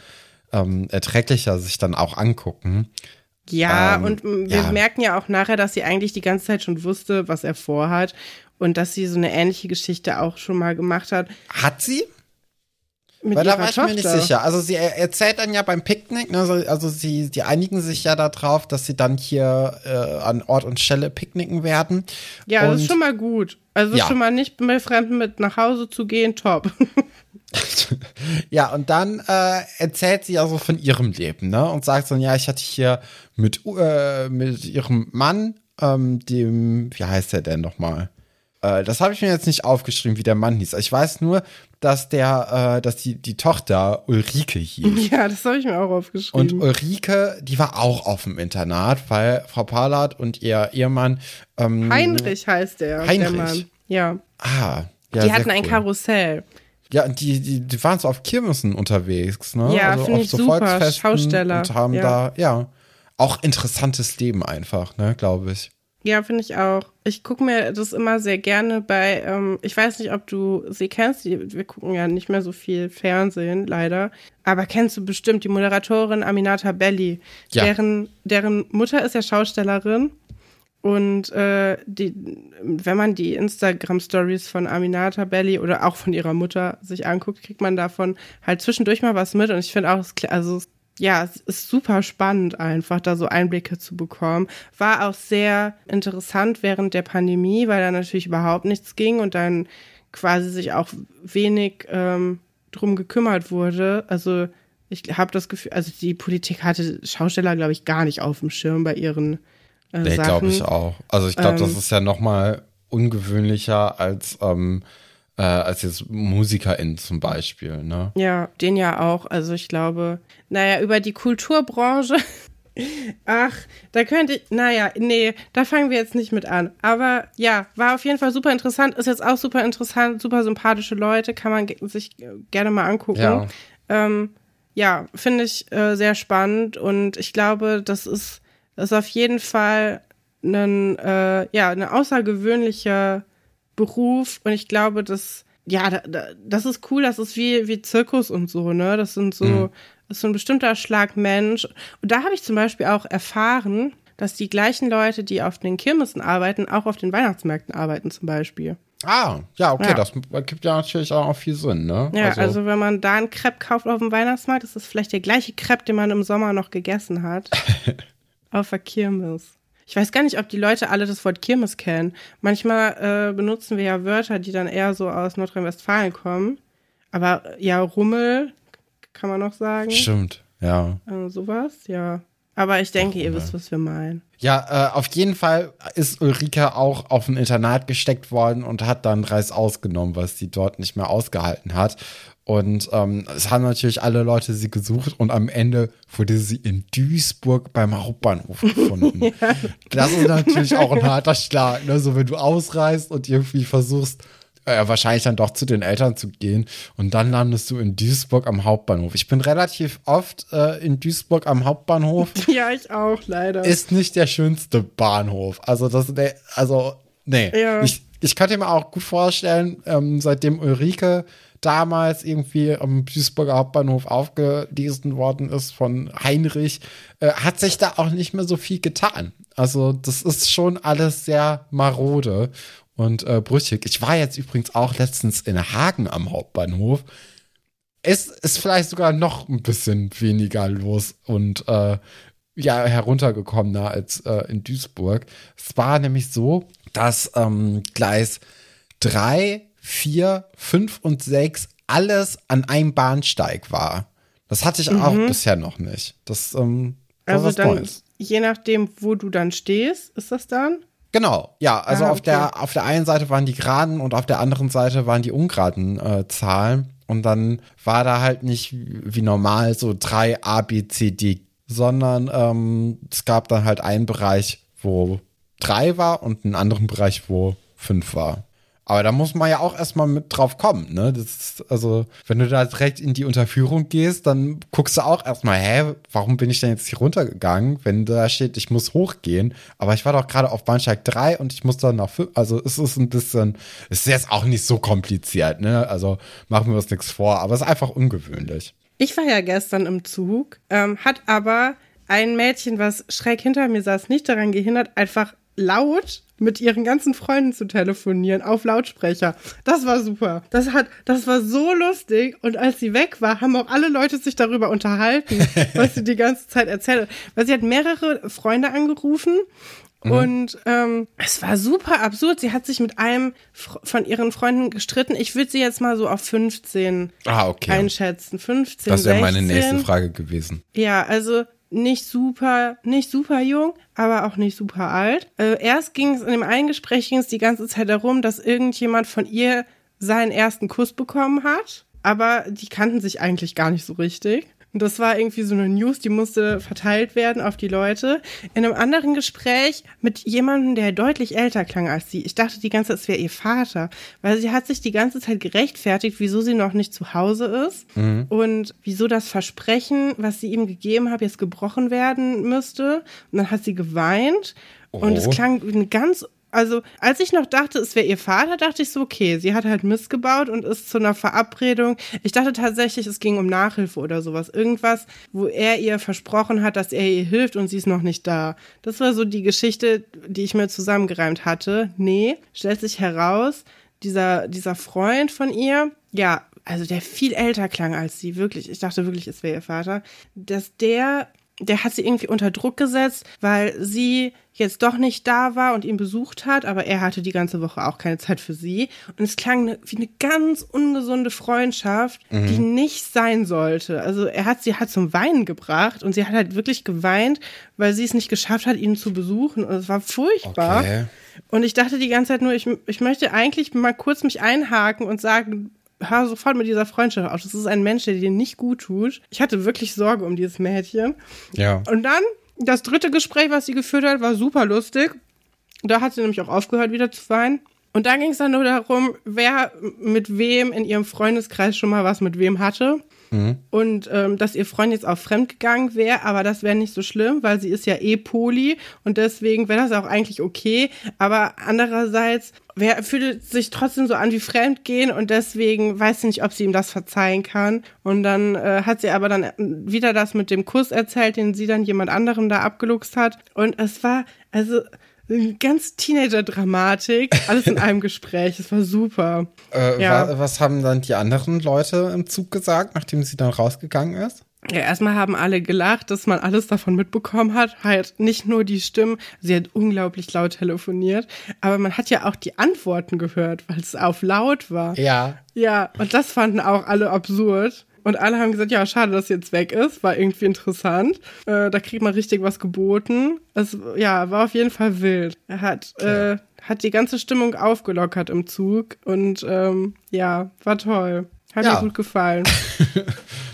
ähm, erträglicher sich dann auch angucken. Ja, ähm, und wir ja. merken ja auch nachher, dass sie eigentlich die ganze Zeit schon wusste, was er vorhat und dass sie so eine ähnliche Geschichte auch schon mal gemacht hat. Hat sie? Mit Weil da war ich Tochter. mir nicht sicher. Also sie erzählt dann ja beim Picknick, ne, also sie, die einigen sich ja darauf, dass sie dann hier äh, an Ort und Stelle picknicken werden. Ja, und, das ist schon mal gut. Also ja. schon mal nicht mit Fremden mit nach Hause zu gehen, top. (laughs) ja, und dann äh, erzählt sie also von ihrem Leben, ne? Und sagt so, ja, ich hatte hier mit, äh, mit ihrem Mann, ähm, dem, wie heißt der denn nochmal? Äh, das habe ich mir jetzt nicht aufgeschrieben, wie der Mann hieß. Ich weiß nur, dass der, äh, dass die, die Tochter Ulrike hieß. (laughs) Ja, das habe ich mir auch aufgeschrieben. Und Ulrike, die war auch auf dem Internat, weil Frau Palat und ihr Ehemann ähm, Heinrich heißt der. Heinrich. Der Mann. Ja. Ah, ja. Die hatten cool. ein Karussell. Ja, die, die, die waren so auf Kirmessen unterwegs, ne? Ja, also auf so super. Volksfesten Schausteller. und haben ja. da, ja, auch interessantes Leben einfach, ne, glaube ich. Ja, finde ich auch. Ich gucke mir das immer sehr gerne bei, ähm, ich weiß nicht, ob du sie kennst, wir gucken ja nicht mehr so viel Fernsehen, leider. Aber kennst du bestimmt die Moderatorin Aminata Belli? Ja. Deren, deren Mutter ist ja Schaustellerin. Und äh, die, wenn man die Instagram-Stories von Aminata Belli oder auch von ihrer Mutter sich anguckt, kriegt man davon halt zwischendurch mal was mit. Und ich finde auch, also ja, es ist super spannend einfach, da so Einblicke zu bekommen. War auch sehr interessant während der Pandemie, weil da natürlich überhaupt nichts ging und dann quasi sich auch wenig ähm, drum gekümmert wurde. Also ich habe das Gefühl, also die Politik hatte Schausteller, glaube ich, gar nicht auf dem Schirm bei ihren äh, nee, glaube ich auch. Also ich glaube, ähm, das ist ja noch mal ungewöhnlicher als ähm, äh, als jetzt MusikerInnen zum Beispiel, ne? Ja, den ja auch. Also ich glaube, naja, über die Kulturbranche. (laughs) Ach, da könnte ich, naja, nee, da fangen wir jetzt nicht mit an. Aber ja, war auf jeden Fall super interessant, ist jetzt auch super interessant, super sympathische Leute, kann man sich gerne mal angucken. Ja, ähm, ja finde ich äh, sehr spannend und ich glaube, das ist, das ist auf jeden Fall ein, äh, ja, eine außergewöhnliche Beruf und ich glaube, dass ja, das ist cool, das ist wie, wie Zirkus und so, ne? Das sind so, mhm. das ist so ein bestimmter Schlag Mensch. Und da habe ich zum Beispiel auch erfahren, dass die gleichen Leute, die auf den Kirmessen arbeiten, auch auf den Weihnachtsmärkten arbeiten, zum Beispiel. Ah, ja, okay, ja. das gibt ja natürlich auch viel Sinn, ne? Ja, also, also wenn man da einen Crepe kauft auf dem Weihnachtsmarkt, ist das vielleicht der gleiche Crepe, den man im Sommer noch gegessen hat. (laughs) auf der Kirmes. Ich weiß gar nicht, ob die Leute alle das Wort Kirmes kennen. Manchmal äh, benutzen wir ja Wörter, die dann eher so aus Nordrhein-Westfalen kommen. Aber ja, Rummel kann man noch sagen. Stimmt, ja. Äh, sowas, ja. Aber ich denke, Ach, ihr wisst, was wir meinen. Ja, äh, auf jeden Fall ist Ulrike auch auf ein Internat gesteckt worden und hat dann Reis ausgenommen, was sie dort nicht mehr ausgehalten hat. Und ähm, es haben natürlich alle Leute sie gesucht und am Ende wurde sie in Duisburg beim Hauptbahnhof (laughs) gefunden. ja. Das ist natürlich auch ein harter Schlag, ne? So wenn du ausreist und irgendwie versuchst, äh, wahrscheinlich dann doch zu den Eltern zu gehen und dann landest du in Duisburg am Hauptbahnhof. Ich bin relativ oft äh, in Duisburg am Hauptbahnhof. (laughs) Ja, ich auch, leider. Ist nicht der schönste Bahnhof. Also das, also, nee. Ja. Ich, ich könnte mir auch gut vorstellen, ähm, seitdem Ulrike damals irgendwie am Duisburger Hauptbahnhof aufgelesen worden ist von Heinrich, äh, hat sich da auch nicht mehr so viel getan. Also das ist schon alles sehr marode und äh, brüchig. Ich war jetzt übrigens auch letztens in Hagen am Hauptbahnhof. Es ist vielleicht sogar noch ein bisschen weniger los und äh, ja heruntergekommener als äh, in Duisburg. Es war nämlich so, dass ähm, Gleis 3 4, 5 und 6 alles an einem Bahnsteig war. Das hatte ich mhm. auch bisher noch nicht. Das ähm, war also was dann, Neues. je nachdem, wo du dann stehst, ist das dann? Genau, ja, also ah, okay. auf der auf der einen Seite waren die geraden und auf der anderen Seite waren die ungeraden äh, Zahlen Und dann war da halt nicht wie normal so drei A, B, C, D, sondern ähm, es gab dann halt einen Bereich, wo drei war und einen anderen Bereich, wo fünf war. Aber da muss man ja auch erstmal mit drauf kommen, ne? Das ist, also, wenn du da direkt in die Unterführung gehst, dann guckst du auch erstmal, hä, warum bin ich denn jetzt hier runtergegangen, wenn da steht, ich muss hochgehen. Aber ich war doch gerade auf Bahnsteig 3 und ich muss dann nach 5. Also es ist ein bisschen, es ist jetzt auch nicht so kompliziert, ne? Also machen wir uns nichts vor, aber es ist einfach ungewöhnlich. Ich war ja gestern im Zug, ähm, hat aber ein Mädchen, was schräg hinter mir saß, nicht daran gehindert, einfach laut mit ihren ganzen Freunden zu telefonieren auf Lautsprecher. Das war super. Das hat, das war so lustig. Und als sie weg war, haben auch alle Leute sich darüber unterhalten, (laughs) was sie die ganze Zeit erzählt hat. Weil sie hat mehrere Freunde angerufen Mhm. Und ähm, es war super absurd. Sie hat sich mit einem von ihren Freunden gestritten. Ich würde sie jetzt mal so auf 15 ah, okay. einschätzen. 15, Das wäre meine nächste Frage gewesen. Ja, also nicht super, nicht super jung, aber auch nicht super alt. Äh, erst ging es in dem einen Gespräch ging es die ganze Zeit darum, dass irgendjemand von ihr seinen ersten Kuss bekommen hat, aber die kannten sich eigentlich gar nicht so richtig. Und das war irgendwie so eine News, die musste verteilt werden auf die Leute. In einem anderen Gespräch mit jemandem, der deutlich älter klang als sie. Ich dachte die ganze Zeit, es wäre ihr Vater, weil sie hat sich die ganze Zeit gerechtfertigt, wieso sie noch nicht zu Hause ist mhm. und wieso das Versprechen, was sie ihm gegeben hat, jetzt gebrochen werden müsste. Und dann hat sie geweint. Oh. Und es oh. klang wie eine ganz also, als ich noch dachte, es wäre ihr Vater, dachte ich so, okay, sie hat halt Mist gebaut und ist zu einer Verabredung. Ich dachte tatsächlich, es ging um Nachhilfe oder sowas. Irgendwas, wo er ihr versprochen hat, dass er ihr hilft und sie ist noch nicht da. Das war so die Geschichte, die ich mir zusammengereimt hatte. Nee, stellt sich heraus, dieser, dieser Freund von ihr, ja, also der viel älter klang als sie, wirklich. Ich dachte wirklich, es wäre ihr Vater, dass der der hat sie irgendwie unter Druck gesetzt, weil sie jetzt doch nicht da war und ihn besucht hat, aber er hatte die ganze Woche auch keine Zeit für sie. Und es klang wie eine ganz ungesunde Freundschaft, mhm. die nicht sein sollte. Also er hat sie halt zum Weinen gebracht und sie hat halt wirklich geweint, weil sie es nicht geschafft hat, ihn zu besuchen. Und es war furchtbar. Okay. Und ich dachte die ganze Zeit nur, ich, ich möchte eigentlich mal kurz mich einhaken und sagen, hör sofort mit dieser Freundschaft auf. Das ist ein Mensch, der dir nicht gut tut. Ich hatte wirklich Sorge um dieses Mädchen. Ja. Und dann, das dritte Gespräch, was sie geführt hat, war super lustig. Da hat sie nämlich auch aufgehört, wieder zu weinen. Und da ging es dann nur darum, wer mit wem in ihrem Freundeskreis schon mal was mit wem hatte. Mhm. Und ähm, dass ihr Freund jetzt auch fremdgegangen wäre, aber das wäre nicht so schlimm, weil sie ist ja eh Poli und deswegen wäre das auch eigentlich okay. Aber andererseits wer fühlt sich trotzdem so an wie Fremdgehen und deswegen weiß sie nicht, ob sie ihm das verzeihen kann. Und dann äh, hat sie aber dann wieder das mit dem Kuss erzählt, den sie dann jemand anderem da abgeluchst hat. Und es war, also ganz Teenager-Dramatik, alles in einem (laughs) Gespräch. Es war super. Äh, ja. wa was haben dann die anderen Leute im Zug gesagt, nachdem sie dann rausgegangen ist? Ja, erstmal haben alle gelacht, dass man alles davon mitbekommen hat. Halt nicht nur die Stimmen, sie hat unglaublich laut telefoniert, aber man hat ja auch die Antworten gehört, weil es auf laut war. Ja. Ja, und das fanden auch alle absurd. Und alle haben gesagt, ja, schade, dass sie jetzt weg ist. War irgendwie interessant. Äh, da kriegt man richtig was geboten. Es, ja, war auf jeden Fall wild. Er hat, okay. äh, hat die ganze Stimmung aufgelockert im Zug. Und ähm, ja, war toll. Hat ja. mir gut gefallen. (laughs)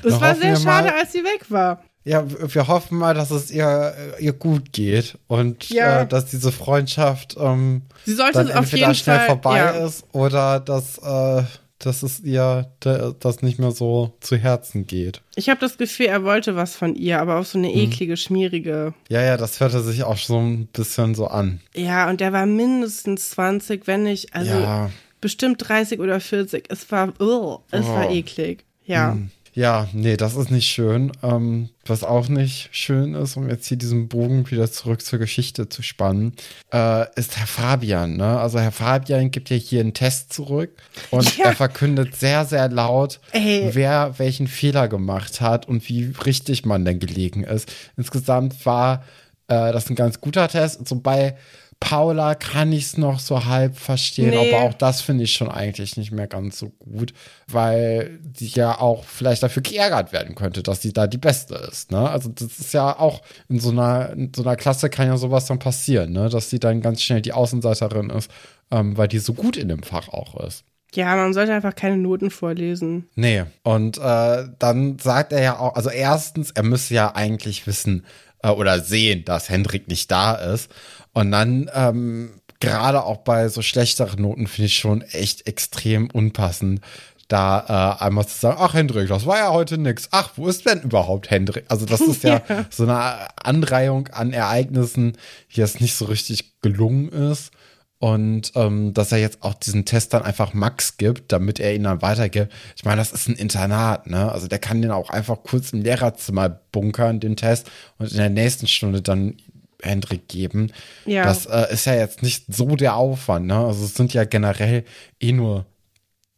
Das war sehr schade, als sie weg war. Ja, wir hoffen mal, dass es ihr, ihr gut geht und ja. äh, dass diese Freundschaft ähm, sie sollte dann entweder schnell Fall, vorbei ja. ist oder dass, äh, dass es ihr das nicht mehr so zu Herzen geht. Ich habe das Gefühl, er wollte was von ihr, aber auf so eine hm. eklige, schmierige. Ja, ja, das hörte sich auch so ein bisschen so an. Ja, und der war mindestens 20, wenn nicht, also ja. bestimmt 30 oder 40. Es war, oh, es oh. war eklig. Ja. Hm. Ja, nee, das ist nicht schön. Ähm, was auch nicht schön ist, um jetzt hier diesen Bogen wieder zurück zur Geschichte zu spannen, äh, ist Herr Fabian. Ne? Also Herr Fabian gibt ja hier einen Test zurück und ja. er verkündet sehr, sehr laut, Ey. wer welchen Fehler gemacht hat und wie richtig man denn gelegen ist. Insgesamt war äh, das ein ganz guter Test. So bei Paula kann ich es noch so halb verstehen, nee. aber auch das finde ich schon eigentlich nicht mehr ganz so gut, weil sie ja auch vielleicht dafür geärgert werden könnte, dass sie da die Beste ist. Ne? Also das ist ja auch in so einer, in so einer Klasse kann ja sowas dann passieren, ne? dass sie dann ganz schnell die Außenseiterin ist, ähm, weil die so gut in dem Fach auch ist. Ja, man sollte einfach keine Noten vorlesen. Nee. Und äh, dann sagt er ja auch, also erstens, er müsse ja eigentlich wissen äh, oder sehen, dass Hendrik nicht da ist. Und dann, ähm, gerade auch bei so schlechteren Noten, finde ich schon echt extrem unpassend, da äh, einmal zu sagen, ach Hendrik, das war ja heute nix. Ach, wo ist denn überhaupt Hendrik? Also das (laughs) ist ja, ja. so eine Anreihung an Ereignissen, die jetzt nicht so richtig gelungen ist. Und ähm, dass er jetzt auch diesen Test dann einfach Max gibt, damit er ihn dann weitergibt. Ich meine, das ist ein Internat, ne? Also der kann den auch einfach kurz im Lehrerzimmer bunkern, den Test, und in der nächsten Stunde dann Hendrik geben. Ja. Das äh, ist ja jetzt nicht so der Aufwand, ne? Also es sind ja generell eh nur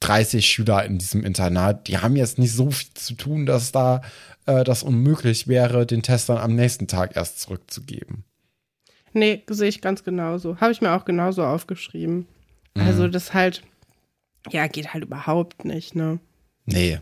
30 Schüler in diesem Internat. Die haben jetzt nicht so viel zu tun, dass da äh, das unmöglich wäre, den Test dann am nächsten Tag erst zurückzugeben. Nee, sehe ich ganz genauso. Habe ich mir auch genauso aufgeschrieben. Mhm. Also, das halt, ja, geht halt überhaupt nicht, ne? Nee.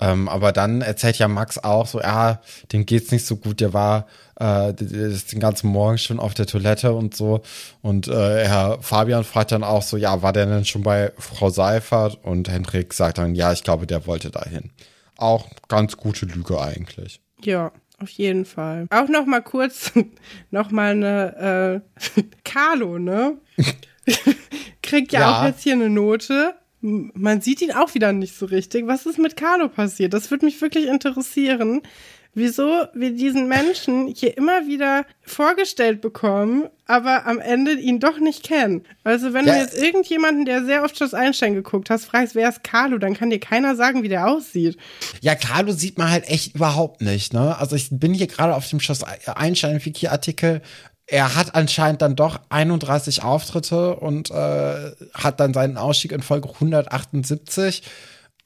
Ähm, aber dann erzählt ja Max auch so, ja, dem geht's nicht so gut, der war äh, den ganzen Morgen schon auf der Toilette und so. Und äh, Herr Fabian fragt dann auch so, ja, war der denn schon bei Frau Seifert? Und Hendrik sagt dann, ja, ich glaube, der wollte dahin. Auch ganz gute Lüge eigentlich. Ja. Auf jeden Fall. Auch noch mal kurz, (laughs) noch mal eine äh, (laughs) Carlo, ne? (laughs) Kriegt ja, ja, auch jetzt hier eine Note. Man sieht ihn auch wieder nicht so richtig. Was ist mit Carlo passiert? Das würde mich wirklich interessieren wieso wir diesen Menschen hier immer wieder vorgestellt bekommen, aber am Ende ihn doch nicht kennen. Also wenn ja. du jetzt irgendjemanden, der sehr oft Schloss Einstein geguckt hast, fragst, wer ist Carlo, dann kann dir keiner sagen, wie der aussieht. Ja, Carlo sieht man halt echt überhaupt nicht, ne? Also ich bin hier gerade auf dem Schloss Einstein Wiki-Artikel er hat anscheinend dann doch 31 Auftritte und äh, hat dann seinen Ausstieg in Folge 178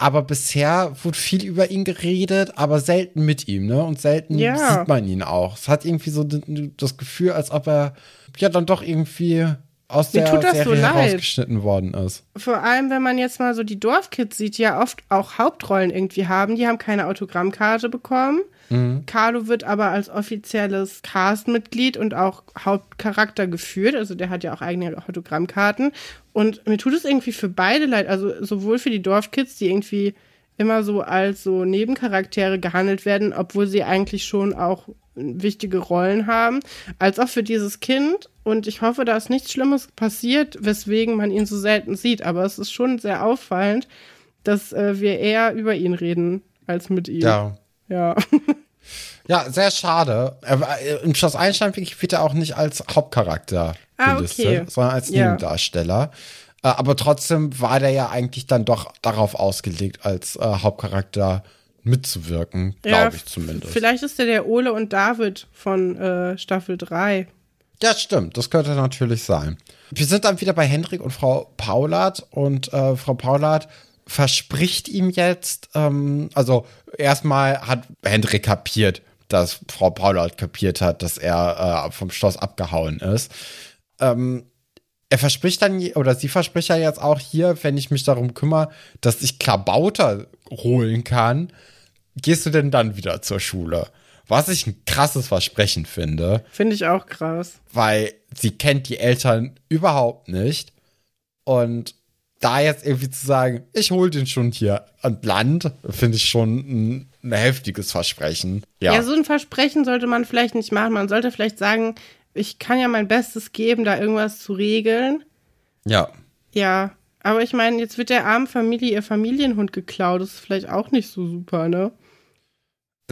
aber bisher wurde viel über ihn geredet, aber selten mit ihm, ne? Und selten ja. sieht man ihn auch. Es hat irgendwie so das Gefühl, als ob er ja dann doch irgendwie aus Mir der Serie so herausgeschnitten worden ist. Vor allem, wenn man jetzt mal so die Dorfkids sieht, die ja oft auch Hauptrollen irgendwie haben, die haben keine Autogrammkarte bekommen. Mhm. Carlo wird aber als offizielles Castmitglied und auch Hauptcharakter geführt. Also der hat ja auch eigene Autogrammkarten. Und mir tut es irgendwie für beide leid. Also sowohl für die Dorfkids, die irgendwie immer so als so Nebencharaktere gehandelt werden, obwohl sie eigentlich schon auch wichtige Rollen haben, als auch für dieses Kind. Und ich hoffe, da ist nichts Schlimmes passiert, weswegen man ihn so selten sieht. Aber es ist schon sehr auffallend, dass äh, wir eher über ihn reden als mit ihm. Ja. Ja. Ja, sehr schade. Äh, Im Schloss Einstein wird er auch nicht als Hauptcharakter ah, gelistet, okay. sondern als ja. Nebendarsteller. Äh, aber trotzdem war der ja eigentlich dann doch darauf ausgelegt, als äh, Hauptcharakter mitzuwirken, glaube ja, ich zumindest. Vielleicht ist der der Ole und David von äh, Staffel 3. Ja, stimmt. Das könnte natürlich sein. Wir sind dann wieder bei Hendrik und Frau Paulat und äh, Frau Paulat verspricht ihm jetzt, ähm, also erstmal hat Hendrik kapiert, dass Frau Paulat kapiert hat, dass er äh, vom Schloss abgehauen ist. Ähm, er verspricht dann, oder sie verspricht ja jetzt auch hier, wenn ich mich darum kümmere, dass ich Klabauter holen kann, gehst du denn dann wieder zur Schule? Was ich ein krasses Versprechen finde. Finde ich auch krass. Weil sie kennt die Eltern überhaupt nicht. Und da jetzt irgendwie zu sagen, ich hol den schon hier an Land, finde ich schon ein, ein, heftiges Versprechen. Ja. ja, so ein Versprechen sollte man vielleicht nicht machen. Man sollte vielleicht sagen, ich kann ja mein Bestes geben, da irgendwas zu regeln. Ja. Ja, aber ich meine, jetzt wird der armen Familie ihr Familienhund geklaut. Das ist vielleicht auch nicht so super, ne?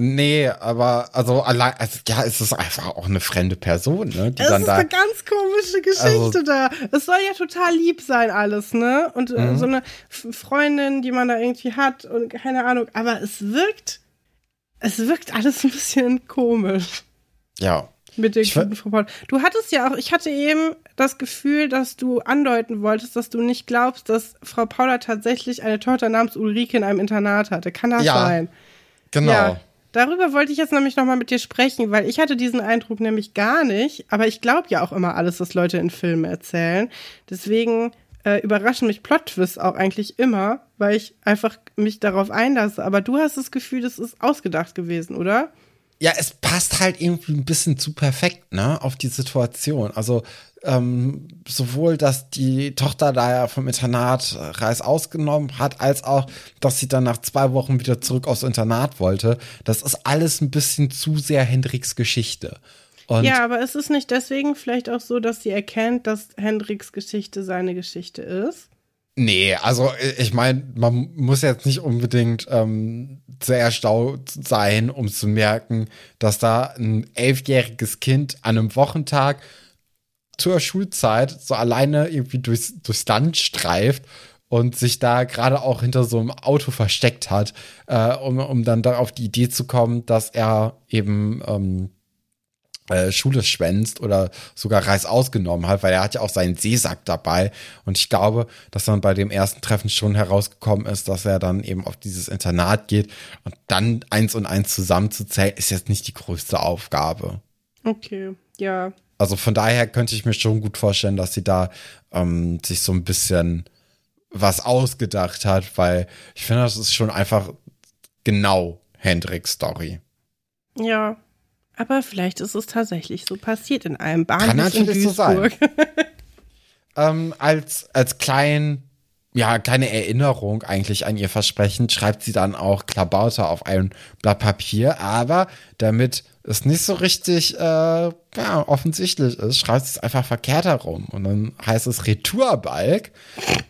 Nee, aber also allein, also, ja, es ist einfach auch eine fremde Person, ne? Die es dann ist da, eine ganz komische Geschichte also, da. Es soll ja total lieb sein, alles, ne? Und äh, mhm. so eine Freundin, die man da irgendwie hat und keine Ahnung. Aber es wirkt, es wirkt alles ein bisschen komisch. Ja. Mit der guten Frau Paul. Du hattest ja auch, ich hatte eben das Gefühl, dass du andeuten wolltest, dass du nicht glaubst, dass Frau Paula tatsächlich eine Tochter namens Ulrike in einem Internat hatte. Kann das ja, sein? Genau. Ja. Darüber wollte ich jetzt nämlich nochmal mit dir sprechen, weil ich hatte diesen Eindruck nämlich gar nicht, aber ich glaube ja auch immer alles, was Leute in Filmen erzählen. Deswegen äh, überraschen mich Plot-Twists auch eigentlich immer, weil ich einfach mich darauf einlasse. Aber du hast das Gefühl, das ist ausgedacht gewesen, oder? Ja, es passt halt irgendwie ein bisschen zu perfekt, ne, auf die Situation. Also ähm, sowohl, dass die Tochter da ja vom Internat Reis ausgenommen hat, als auch, dass sie dann nach zwei Wochen wieder zurück aufs Internat wollte. Das ist alles ein bisschen zu sehr Hendriks Geschichte. Und ja, aber ist es nicht deswegen vielleicht auch so, dass sie erkennt, dass Hendriks Geschichte seine Geschichte ist? Nee, also ich meine, man muss jetzt nicht unbedingt ähm, sehr erstaunt sein, um zu merken, dass da ein elfjähriges Kind an einem Wochentag zur Schulzeit so alleine irgendwie durchs, durchs Land streift und sich da gerade auch hinter so einem Auto versteckt hat, äh, um, um dann da auf die Idee zu kommen, dass er eben ähm, äh, Schule schwänzt oder sogar Reis ausgenommen hat, weil er hat ja auch seinen Seesack dabei. Und ich glaube, dass dann bei dem ersten Treffen schon herausgekommen ist, dass er dann eben auf dieses Internat geht und dann eins und eins zusammenzuzählen, ist jetzt nicht die größte Aufgabe. Okay, ja. Also von daher könnte ich mir schon gut vorstellen, dass sie da ähm, sich so ein bisschen was ausgedacht hat, weil ich finde, das ist schon einfach genau Hendricks Story. Ja, aber vielleicht ist es tatsächlich so passiert in einem Bahnhof Kann natürlich in Duisburg. So sein. (laughs) ähm, als, als klein, ja, kleine Erinnerung eigentlich an ihr Versprechen schreibt sie dann auch Klabauter auf ein Blatt Papier, aber damit es nicht so richtig äh, ja, offensichtlich ist, schreibt es einfach verkehrt herum. Und dann heißt es Retourbalg.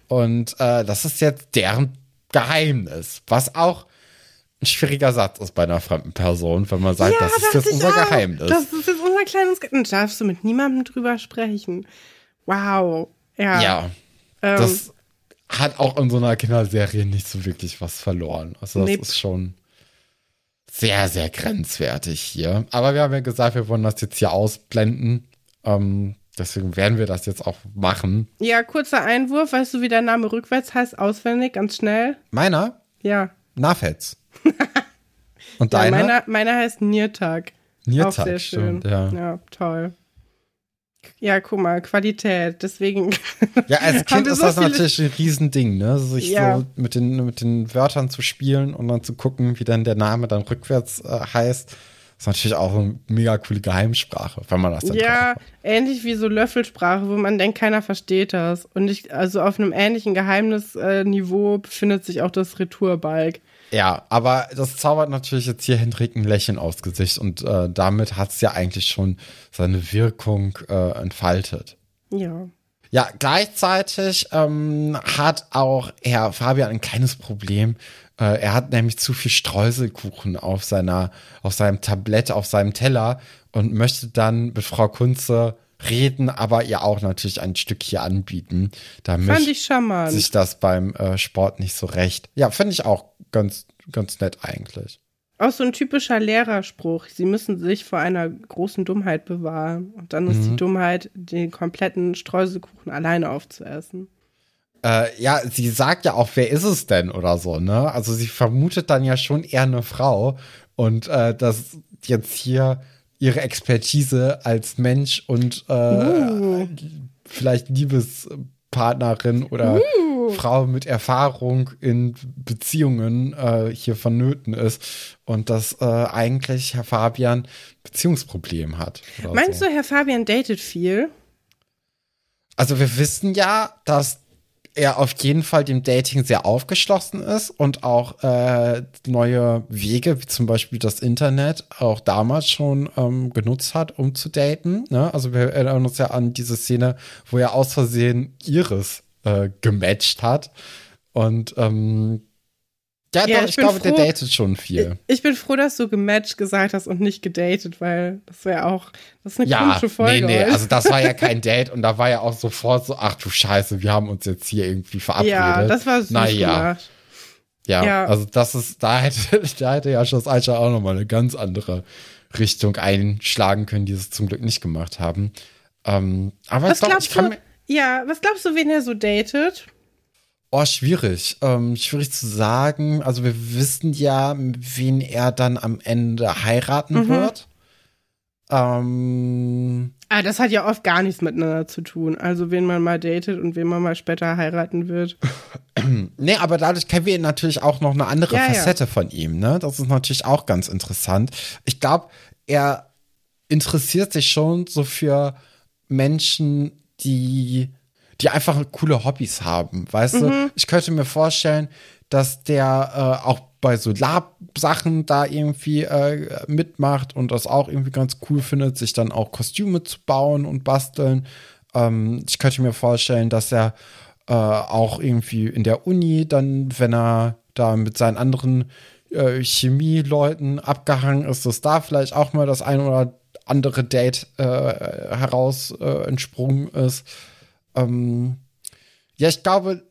Und äh, das ist jetzt deren Geheimnis, was auch ein schwieriger Satz ist bei einer fremden Person, wenn man sagt, ja, das ist jetzt unser auch. Geheimnis. Das ist jetzt unser kleines Geheimnis. Darfst du mit niemandem drüber sprechen? Wow. Ja. Ja. Ähm, das hat auch in so einer Kinderserie nicht so wirklich was verloren. Also das nee. ist schon sehr, sehr grenzwertig hier. Aber wir haben ja gesagt, wir wollen das jetzt hier ausblenden. Ähm, deswegen werden wir das jetzt auch machen. Ja, kurzer Einwurf. Weißt du, wie der Name rückwärts heißt? Auswendig, ganz schnell. Meiner? Ja. Nafetz. (laughs) Und deiner? Ja, meiner, meiner heißt Niertag. Niertag, Auch sehr schön. Stimmt, ja. ja, toll. Ja, guck mal, Qualität, deswegen. Ja, als (laughs) Kind ist so das natürlich ein Riesending, ne? Sich ja. so mit den, mit den Wörtern zu spielen und dann zu gucken, wie dann der Name dann rückwärts äh, heißt. Ist natürlich auch eine mega coole Geheimsprache, wenn man das dann Ja, ähnlich wie so Löffelsprache, wo man denkt, keiner versteht das. Und ich, also auf einem ähnlichen Geheimnisniveau befindet sich auch das Retourbalg. Ja, aber das zaubert natürlich jetzt hier Hendrik ein Lächeln aufs Gesicht und äh, damit hat es ja eigentlich schon seine Wirkung äh, entfaltet. Ja. Ja, gleichzeitig ähm, hat auch Herr Fabian ein kleines Problem. Äh, er hat nämlich zu viel Streuselkuchen auf seiner, auf seinem Tablett, auf seinem Teller und möchte dann mit Frau Kunze reden, aber ihr auch natürlich ein Stück hier anbieten, damit Fand ich charmant. sich das beim äh, Sport nicht so recht. Ja, finde ich auch ganz, ganz nett eigentlich. Auch so ein typischer Lehrerspruch. Sie müssen sich vor einer großen Dummheit bewahren. Und dann ist mhm. die Dummheit, den kompletten Streuselkuchen alleine aufzuessen. Äh, ja, sie sagt ja auch, wer ist es denn oder so, ne? Also sie vermutet dann ja schon eher eine Frau. Und äh, dass jetzt hier ihre Expertise als Mensch und äh, uh. vielleicht Liebespartnerin oder uh. Frau mit Erfahrung in Beziehungen äh, hier vonnöten ist und dass äh, eigentlich Herr Fabian Beziehungsproblem hat. Meinst so. du, Herr Fabian datet viel? Also wir wissen ja, dass er auf jeden Fall dem Dating sehr aufgeschlossen ist und auch äh, neue Wege, wie zum Beispiel das Internet, auch damals schon ähm, genutzt hat, um zu daten. Ne? Also wir erinnern uns ja an diese Szene, wo er aus Versehen Iris äh, gematcht hat. Und ähm, ja, ja doch, ich, ich glaube, froh, der datet schon viel. Ich bin froh, dass du gematcht gesagt hast und nicht gedatet, weil das wäre auch, das ist eine ja, komische Folge. Nee, nee, also das war ja kein (laughs) Date und da war ja auch sofort so, ach du Scheiße, wir haben uns jetzt hier irgendwie verabredet. Ja, das war süß naja. Ja, ja, also das ist, da hätte, (laughs) da hätte ja Schloss Aisha auch nochmal eine ganz andere Richtung einschlagen können, die es zum Glück nicht gemacht haben. Ähm, aber was ich glaub, ich kann du, Ja, was glaubst du, wen er so datet? Oh, schwierig. Ähm, schwierig zu sagen. Also wir wissen ja, wen er dann am Ende heiraten mhm. wird. Ähm, ah, das hat ja oft gar nichts miteinander zu tun. Also wen man mal datet und wen man mal später heiraten wird. (clears throat) nee, aber dadurch kennen wir natürlich auch noch eine andere ja, Facette ja. von ihm. Ne? Das ist natürlich auch ganz interessant. Ich glaube, er interessiert sich schon so für Menschen, die, die einfach coole Hobbys haben, weißt du? Ich könnte mir vorstellen, dass der äh, auch bei so Lab-Sachen da irgendwie äh, mitmacht und das auch irgendwie ganz cool findet, sich dann auch Kostüme zu bauen und basteln. Ähm, ich könnte mir vorstellen, dass er äh, auch irgendwie in der Uni dann, wenn er da mit seinen anderen äh, Chemieleuten abgehangen ist, dass da vielleicht auch mal das ein oder andere Date äh, heraus äh, entsprungen ist. Ähm, ja, ich glaube,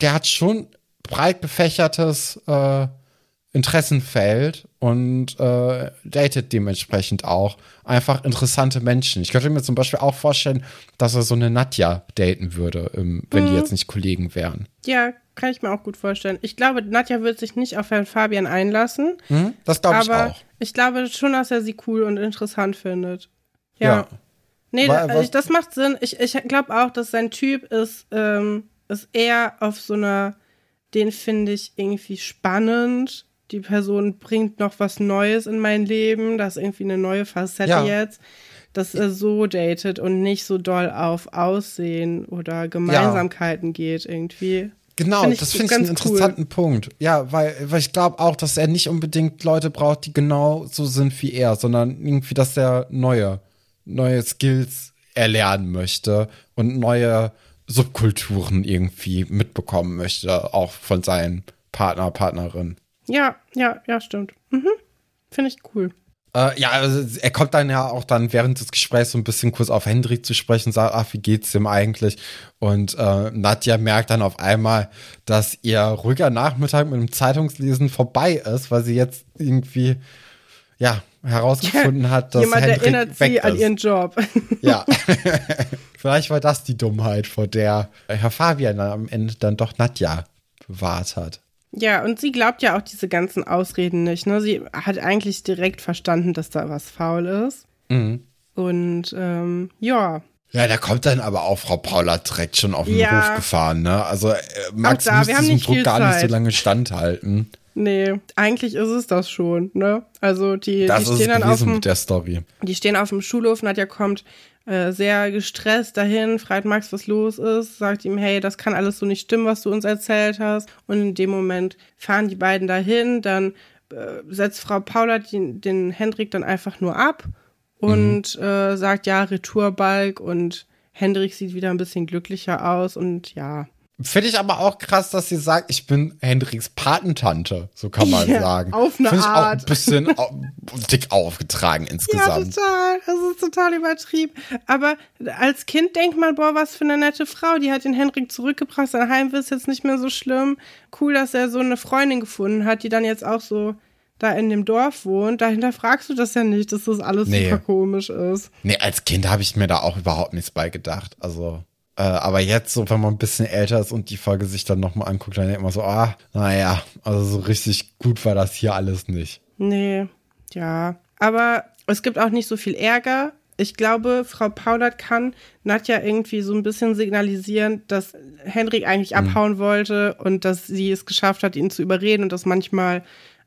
der hat schon breit gefächertes äh, Interessenfeld und äh, datet dementsprechend auch einfach interessante Menschen. Ich könnte mir zum Beispiel auch vorstellen, dass er so eine Nadja daten würde, ähm, wenn die jetzt nicht Kollegen wären. Ja, kann ich mir auch gut vorstellen. Ich glaube, Nadja wird sich nicht auf Herrn Fabian einlassen. Hm? Das glaube ich aber auch. ich glaube schon, dass er sie cool und interessant findet. Ja. Ja. Nee, Wa- also ich, das macht Sinn. Ich, ich glaube auch, dass sein Typ ist, ähm, ist eher auf so einer, den finde ich irgendwie spannend. Die Person bringt noch was Neues in mein Leben. Das ist irgendwie eine neue Facette Ja. jetzt. Dass er so datet und nicht so doll auf Aussehen oder Gemeinsamkeiten geht irgendwie. Genau, Find ich das finde ich einen ganz cool. interessanten Punkt. Ja, weil, weil ich glaube auch, dass er nicht unbedingt Leute braucht, die genau so sind wie er, sondern irgendwie, dass er neue, neue Skills erlernen möchte und neue Subkulturen irgendwie mitbekommen möchte, auch von seinen Partner, Partnerin. Ja, ja, ja, stimmt. Mhm. Finde ich cool. Äh, ja, also er kommt dann ja auch dann während des Gesprächs so ein bisschen kurz auf Hendrik zu sprechen, sagt, ach, wie geht's dem eigentlich? Und äh, Nadja merkt dann auf einmal, dass ihr ruhiger Nachmittag mit dem Zeitungslesen vorbei ist, weil sie jetzt irgendwie, ja, herausgefunden (laughs) hat, dass Jemand Hendrik erinnert weg sie an ist. ihren Job. Ja. (laughs) (laughs) Vielleicht war das die Dummheit, vor der Herr Fabian am Ende dann doch Nadja bewahrt hat. Ja, und sie glaubt ja auch diese ganzen Ausreden nicht. Ne? Sie hat eigentlich direkt verstanden, dass da was faul ist. Mhm. Und ähm, ja, Ja, da kommt dann aber auch Frau Paula direkt schon auf den Ja. Hof gefahren, ne? Also äh, Max da, muss diesem nicht Druck gar nicht so lange standhalten. Nee, eigentlich ist es das schon. Ne? Also die, Das die stehen dann auf dem, mit der Story. die stehen auf dem Schulhof. Nadja kommt äh, sehr gestresst dahin, fragt Max, was los ist, sagt ihm, hey, das kann alles so nicht stimmen, was du uns erzählt hast. Und in dem Moment fahren die beiden dahin, dann äh, setzt Frau Paula den, den Hendrik dann einfach nur ab und äh, sagt, ja, Retourbalg und Hendrik sieht wieder ein bisschen glücklicher aus und ja. Finde ich aber auch krass, dass sie sagt, ich bin Hendriks Patentante, so kann man (laughs) Ja, sagen. auf eine Finde ich auch Art. ein bisschen au- dick aufgetragen (laughs) Ja, insgesamt. total. Das ist total übertrieben. Aber als Kind denkt man, boah, was für eine nette Frau. Die hat den Henrik zurückgebracht. Sein Heimweh ist jetzt nicht mehr so schlimm. Cool, dass er so eine Freundin gefunden hat, die dann jetzt auch so da in dem Dorf wohnt. Dahinter fragst du das ja nicht, dass das alles Nee. super komisch ist. Nee, als Kind habe ich mir da auch überhaupt nichts bei gedacht. Also, äh, aber jetzt, so wenn man ein bisschen älter ist und die Folge sich dann nochmal anguckt, dann denkt man so, ah, naja, also so richtig gut war das hier alles nicht. Nee, ja. Aber es gibt auch nicht so viel Ärger. Ich glaube, Frau Paulert kann Nadja irgendwie so ein bisschen signalisieren, dass Henrik eigentlich abhauen wollte und dass sie es geschafft hat, ihn zu überreden und dass manchmal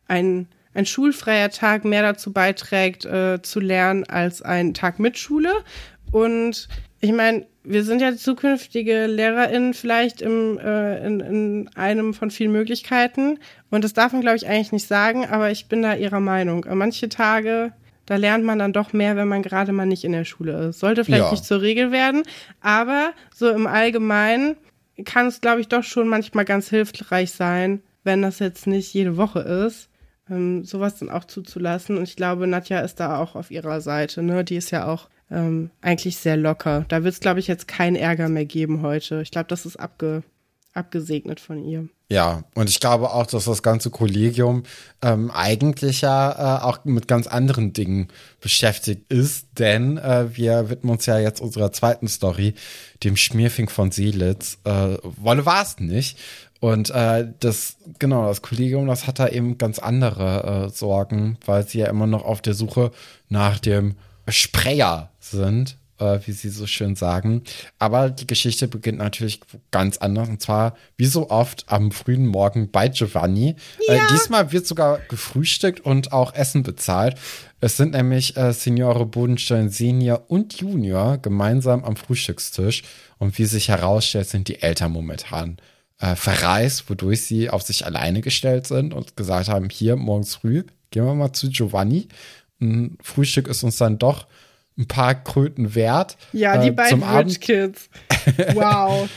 ein, ein schulfreier Tag mehr dazu beiträgt, äh, zu lernen als ein Tag mit Schule. Und ich meine, wir sind ja zukünftige LehrerInnen vielleicht im, äh, in, in einem von vielen Möglichkeiten. Und das darf man, glaube ich, eigentlich nicht sagen, aber ich bin da ihrer Meinung. Äh, Manche Tage, da lernt man dann doch mehr, wenn man gerade mal nicht in der Schule ist. Sollte vielleicht Ja. nicht zur Regel werden, aber so im Allgemeinen kann es, glaube ich, doch schon manchmal ganz hilfreich sein, wenn das jetzt nicht jede Woche ist, ähm, sowas dann auch zuzulassen. Und ich glaube, Nadja ist da auch auf ihrer Seite. Ne? Die ist ja auch ähm, eigentlich sehr locker. Da wird es, glaube ich, jetzt keinen Ärger mehr geben heute. Ich glaube, das ist abge abgesegnet von ihr. Ja, und ich glaube auch, dass das ganze Kollegium ähm, eigentlich ja äh, auch mit ganz anderen Dingen beschäftigt ist, denn äh, wir widmen uns ja jetzt unserer zweiten Story, dem Schmierfink von Seelitz. Äh, Wolle war es nicht. Und äh, das, genau, das Kollegium, das hat da eben ganz andere äh, Sorgen, weil sie ja immer noch auf der Suche nach dem Sprayer sind. äh, wie sie so schön sagen. Aber die Geschichte beginnt natürlich ganz anders. Und zwar, wie so oft, am frühen Morgen bei Giovanni. Äh, ja. Äh, diesmal wird sogar gefrühstückt und auch Essen bezahlt. Es sind nämlich äh, Signore Bodenstein Senior und Junior gemeinsam am Frühstückstisch. Und wie sich herausstellt, sind die Eltern momentan äh, verreist, wodurch sie auf sich alleine gestellt sind und gesagt haben, hier morgens früh gehen wir mal zu Giovanni. Ein Frühstück ist uns dann doch ein paar Kröten wert. Ja, die äh, beiden Rich Kids. (laughs) Wow.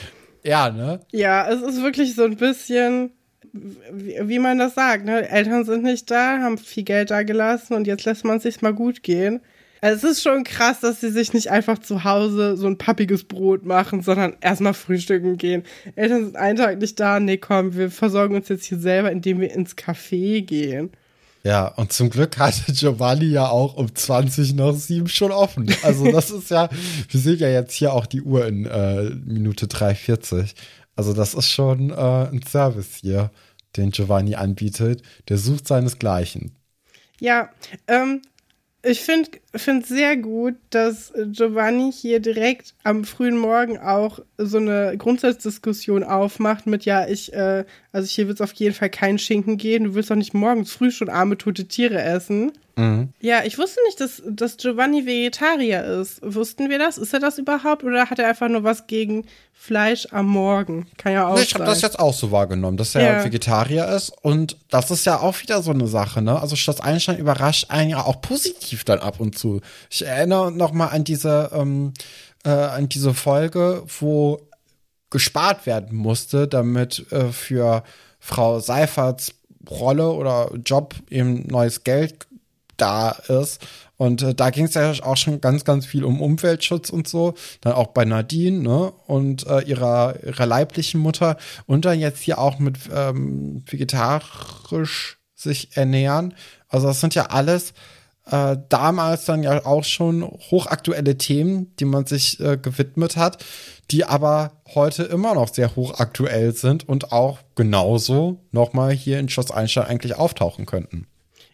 ja, ne? Ja, es ist wirklich so ein bisschen, wie, wie, man das sagt, ne? Eltern sind nicht da, haben viel Geld da gelassen und jetzt lässt man es sich mal gut gehen. Also es ist schon krass, dass sie sich nicht einfach zu Hause so ein pappiges Brot machen, sondern erstmal frühstücken gehen. Eltern sind einen Tag nicht da, nee, komm, wir versorgen uns jetzt hier selber, indem wir ins Café gehen. Ja, und zum Glück hatte Giovanni ja auch um 20 nach 7 schon offen. Also das (laughs) ist ja, wir sehen ja jetzt hier auch die Uhr in äh, Minute 3,40. Also das ist schon äh, ein Service hier, den Giovanni anbietet. Der sucht seinesgleichen. Ja, ähm, ich finde finde sehr gut, dass Giovanni hier direkt am frühen Morgen auch so eine Grundsatzdiskussion aufmacht mit, ja, ich, äh, also hier wird es auf jeden Fall keinen Schinken gehen, du willst doch nicht morgens früh schon arme tote Tiere essen. Mhm. Ja, ich wusste nicht, dass, dass Giovanni Vegetarier ist. Wussten wir das? Ist er das überhaupt oder hat er einfach nur was gegen Fleisch am Morgen? Kann ja auch nee, Ich habe das jetzt auch so wahrgenommen, dass er ja. Vegetarier ist und das ist ja auch wieder so eine Sache, ne? Also Schloss Einstein überrascht einen ja auch positiv dann ab und zu. Ich erinnere noch mal an diese, ähm, äh, an diese Folge, wo gespart werden musste, damit äh, für Frau Seiferts Rolle oder Job eben neues Geld da ist. Und äh, da ging es ja auch schon ganz, ganz viel um Umweltschutz und so. Dann auch bei Nadine, ne? Und äh, ihrer, ihrer leiblichen Mutter. Und dann jetzt hier auch mit ähm, vegetarisch sich ernähren. Also das sind ja alles äh, damals dann ja auch schon hochaktuelle Themen, die man sich äh, gewidmet hat, die aber heute immer noch sehr hochaktuell sind und auch genauso nochmal hier in Schloss Einstein eigentlich auftauchen könnten.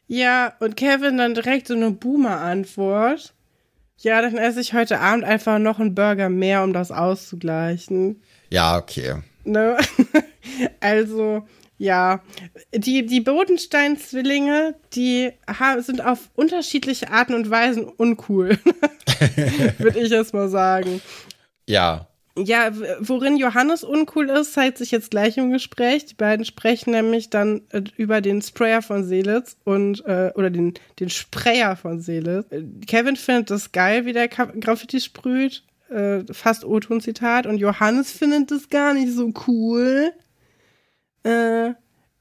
Ja, und Kevin dann direkt so eine Boomer-Antwort. Ja, dann esse ich heute Abend einfach noch einen Burger mehr, um das auszugleichen. Ja, okay. Ne? (laughs) also, ja, die, die Bodenstein-Zwillinge, die sind auf unterschiedliche Arten und Weisen uncool. (laughs) (laughs) Würde ich jetzt mal sagen. Ja. Ja, worin Johannes uncool ist, zeigt sich jetzt gleich im Gespräch. Die beiden sprechen nämlich dann äh, über den Sprayer von Seelitz und äh, oder den, den Sprayer von Seelitz. Kevin findet das geil, wie der Graffiti sprüht. Äh, fast O-Ton-Zitat. Und Johannes findet das gar nicht so cool. Äh,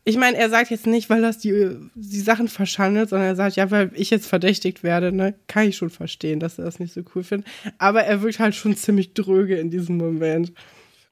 ich meine, er sagt jetzt nicht, weil das die, die Sachen verschandelt, sondern er sagt, ja, weil ich jetzt verdächtigt werde, ne, kann ich schon verstehen, dass er das nicht so cool findet. Aber er wirkt halt schon ziemlich dröge in diesem Moment.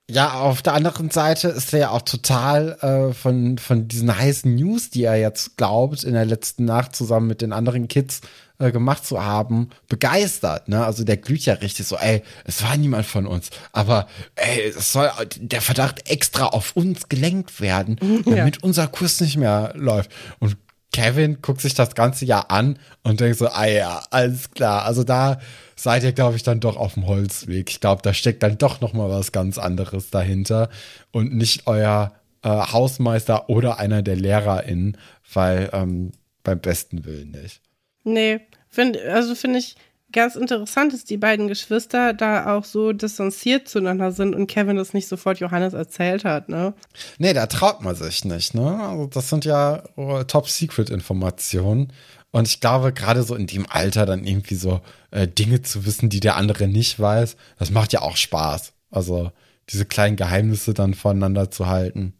Ja, auf der anderen Seite ist er ja auch total äh, von, von diesen heißen News, die er jetzt glaubt, in der letzten Nacht zusammen mit den anderen Kids äh, gemacht zu haben, begeistert. Ne? Also der glüht ja richtig so, ey, es war niemand von uns, aber ey, es soll der Verdacht extra auf uns gelenkt werden, damit ja. unser Kurs nicht mehr läuft. Und Kevin guckt sich das ganze Jahr an und denkt so, ah ja, alles klar. Also da seid ihr, glaube ich, dann doch auf dem Holzweg. Ich glaube, da steckt dann doch noch mal was ganz anderes dahinter und nicht euer äh, Hausmeister oder einer der LehrerInnen, weil ähm, beim besten Willen nicht. Nee, find, also finde ich ganz interessant, dass die beiden Geschwister da auch so distanziert zueinander sind und Kevin das nicht sofort Johannes erzählt hat, ne? Nee, da traut man sich nicht, ne? Also das sind ja oh, Top-Secret-Informationen. Und ich glaube, gerade so in dem Alter dann irgendwie so äh, Dinge zu wissen, die der andere nicht weiß, das macht ja auch Spaß. Also diese kleinen Geheimnisse dann voneinander zu halten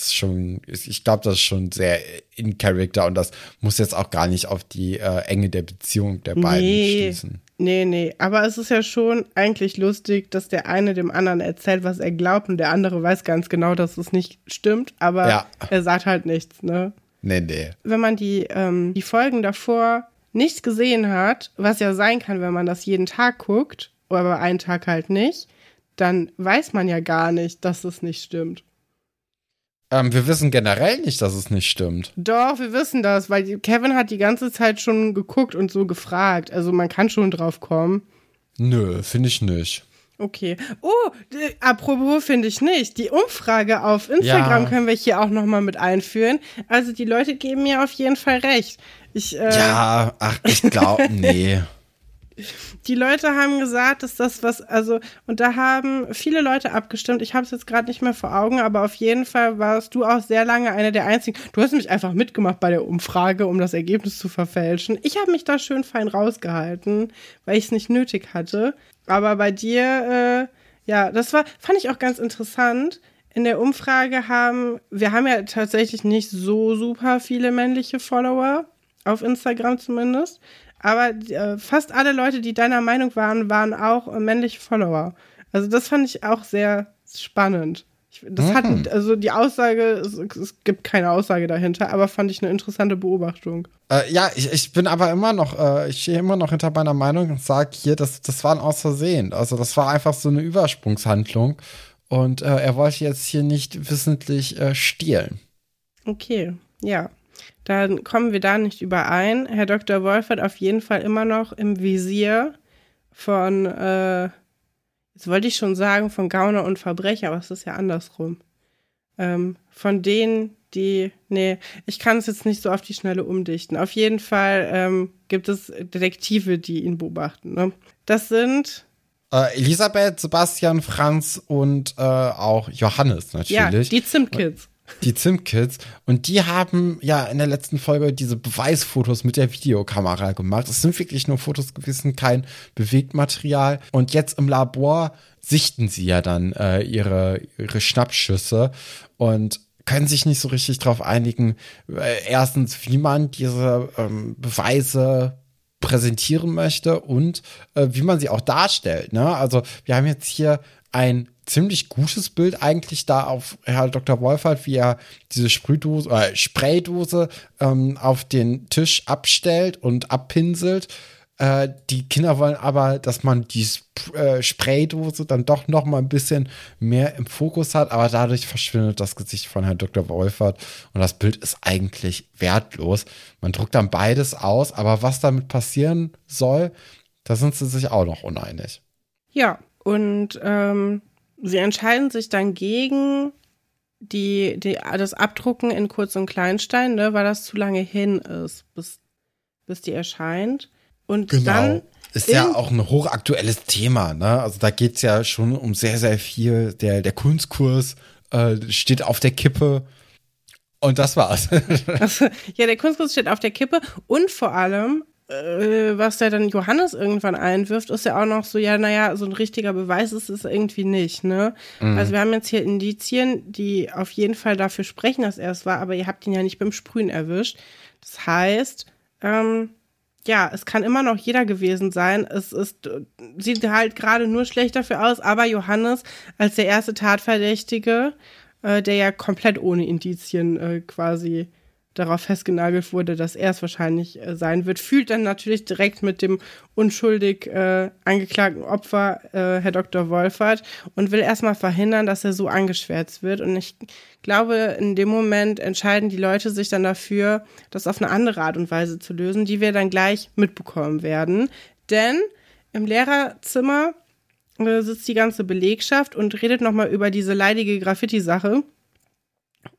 ist schon, ich glaube, das ist schon sehr in Character und das muss jetzt auch gar nicht auf die äh, Enge der Beziehung der beiden nee, schließen. Nee, nee, aber es ist ja schon eigentlich lustig, dass der eine dem anderen erzählt, was er glaubt und der andere weiß ganz genau, dass es nicht stimmt, aber ja. er sagt halt nichts, ne? Nee, nee. Wenn man die, ähm, die Folgen davor nicht gesehen hat, was ja sein kann, wenn man das jeden Tag guckt, aber einen Tag halt nicht, dann weiß man ja gar nicht, dass es nicht stimmt. Ähm, wir wissen generell nicht, dass es nicht stimmt. Doch, wir wissen das, weil Kevin hat die ganze Zeit schon geguckt und so gefragt. Also man kann schon drauf kommen. Nö, finde ich nicht. Okay. Oh, d- apropos finde ich nicht. Die Umfrage auf Instagram Ja. können wir hier auch nochmal mit einführen. Also die Leute geben mir auf jeden Fall recht. Ich, äh, Ja, ach, ich glaube, (laughs) nee. Die Leute haben gesagt, dass das was, also, und da haben viele Leute abgestimmt. Ich habe es jetzt gerade nicht mehr vor Augen, aber auf jeden Fall warst du auch sehr lange einer der einzigen. Du hast mich einfach mitgemacht bei der Umfrage, um das Ergebnis zu verfälschen. Ich habe mich da schön fein rausgehalten, weil ich es nicht nötig hatte. Aber bei dir, äh, ja, das war, fand ich auch ganz interessant. In der Umfrage haben, wir haben ja tatsächlich nicht so super viele männliche Follower, auf Instagram zumindest. Aber äh, fast alle Leute, die deiner Meinung waren, waren auch äh, männliche Follower. Also das fand ich auch sehr spannend. Ich, das hat, also die Aussage, es, es gibt keine Aussage dahinter, aber fand ich eine interessante Beobachtung. Äh, ja, ich, ich bin aber immer noch, äh, ich stehe immer noch hinter meiner Meinung und sage hier, das, das war ein Aus Versehen. Also das war einfach so eine Übersprungshandlung. Und äh, er wollte jetzt hier nicht wissentlich äh, stehlen. Okay, ja. Dann kommen wir da nicht überein. Herr Dr. Wolf hat auf jeden Fall immer noch im Visier von, äh, jetzt wollte ich schon sagen, von Gauner und Verbrecher, aber es ist ja andersrum. Ähm, von denen, die, nee, ich kann es jetzt nicht so auf die Schnelle umdichten. Auf jeden Fall ähm, gibt es Detektive, die ihn beobachten. Ne? Das sind, Äh, Elisabeth, Sebastian, Franz und äh, auch Johannes ja, natürlich. die Zimtkids. Die Zimkids. Und die haben ja in der letzten Folge diese Beweisfotos mit der Videokamera gemacht. Es sind wirklich nur Fotos gewesen, kein Bewegtmaterial. Und jetzt im Labor sichten sie ja dann äh, ihre, ihre Schnappschüsse und können sich nicht so richtig darauf einigen, äh, erstens, wie man diese ähm, Beweise präsentieren möchte und äh, wie man sie auch darstellt. Ne? Also wir haben jetzt hier ein ziemlich gutes Bild eigentlich da auf Herr Dr. Wolfert, wie er diese Sprühdose, äh, Spraydose ähm, auf den Tisch abstellt und abpinselt. Äh, die Kinder wollen aber, dass man die Sp äh, Spraydose dann doch noch mal ein bisschen mehr im Fokus hat, aber dadurch verschwindet das Gesicht von Herrn Dr. Wolfert und das Bild ist eigentlich wertlos. Man druckt dann beides aus, aber was damit passieren soll, da sind sie sich auch noch uneinig. Ja, und ähm, sie entscheiden sich dann gegen die, die, das Abdrucken in Kurz- und Kleinstein, ne, weil das zu lange hin ist, bis, bis die erscheint. Und dann Genau. Ist ja auch ein hochaktuelles Thema, ne? Also da geht's ja schon um sehr, sehr viel. Der, der Kunstkurs äh, steht auf der Kippe. Und das war's. (laughs) Also, ja, der Kunstkurs steht auf der Kippe und vor allem, äh, was der dann Johannes irgendwann einwirft, ist ja auch noch so, ja, naja, so ein richtiger Beweis ist es irgendwie nicht, ne? Also wir haben jetzt hier Indizien, die auf jeden Fall dafür sprechen, dass er es war, aber ihr habt ihn ja nicht beim Sprühen erwischt. Das heißt, ähm, ja, es kann immer noch jeder gewesen sein. Es ist, sieht halt gerade nur schlecht dafür aus, aber Johannes als der erste Tatverdächtige, äh, der ja komplett ohne Indizien äh, quasi darauf festgenagelt wurde, dass er es wahrscheinlich äh, sein wird, fühlt dann natürlich direkt mit dem unschuldig äh, angeklagten Opfer, äh, Herr Dr. Wolfert, und will erstmal verhindern, dass er so angeschwärzt wird. Und ich glaube, in dem Moment entscheiden die Leute sich dann dafür, das auf eine andere Art und Weise zu lösen, die wir dann gleich mitbekommen werden. Denn im Lehrerzimmer äh, sitzt die ganze Belegschaft und redet nochmal über diese leidige Graffiti-Sache.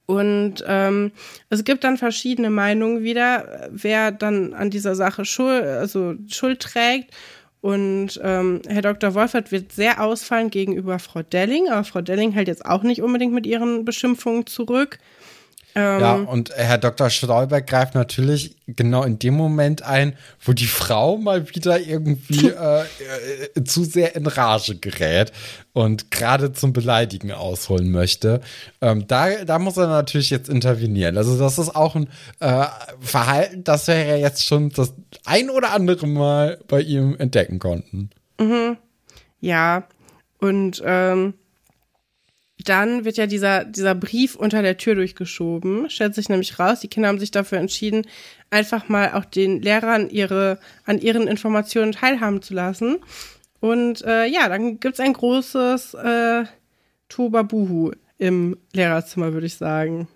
Und ähm, es gibt dann verschiedene Meinungen wieder, wer dann an dieser Sache Schuld, also Schuld trägt. Und ähm, Herr Dr. Wolfert wird sehr ausfallen gegenüber Frau Delling, aber Frau Delling hält jetzt auch nicht unbedingt mit ihren Beschimpfungen zurück. Ähm, ja, und Herr Dr. Stolberg greift natürlich genau in dem Moment ein, wo die Frau mal wieder irgendwie (laughs) äh, äh, zu sehr in Rage gerät und gerade zum Beleidigen ausholen möchte. Ähm, da, da muss er natürlich jetzt intervenieren. Also das ist auch ein äh, Verhalten, das wir ja jetzt schon das ein oder andere Mal bei ihm entdecken konnten. Ja, und ähm, dann wird ja dieser, dieser Brief unter der Tür durchgeschoben, stellt sich nämlich raus, die Kinder haben sich dafür entschieden, einfach mal auch den Lehrern ihre, an ihren Informationen teilhaben zu lassen. Und äh, ja, dann gibt's ein großes äh, Tobabuhu im Lehrerzimmer, würde ich sagen.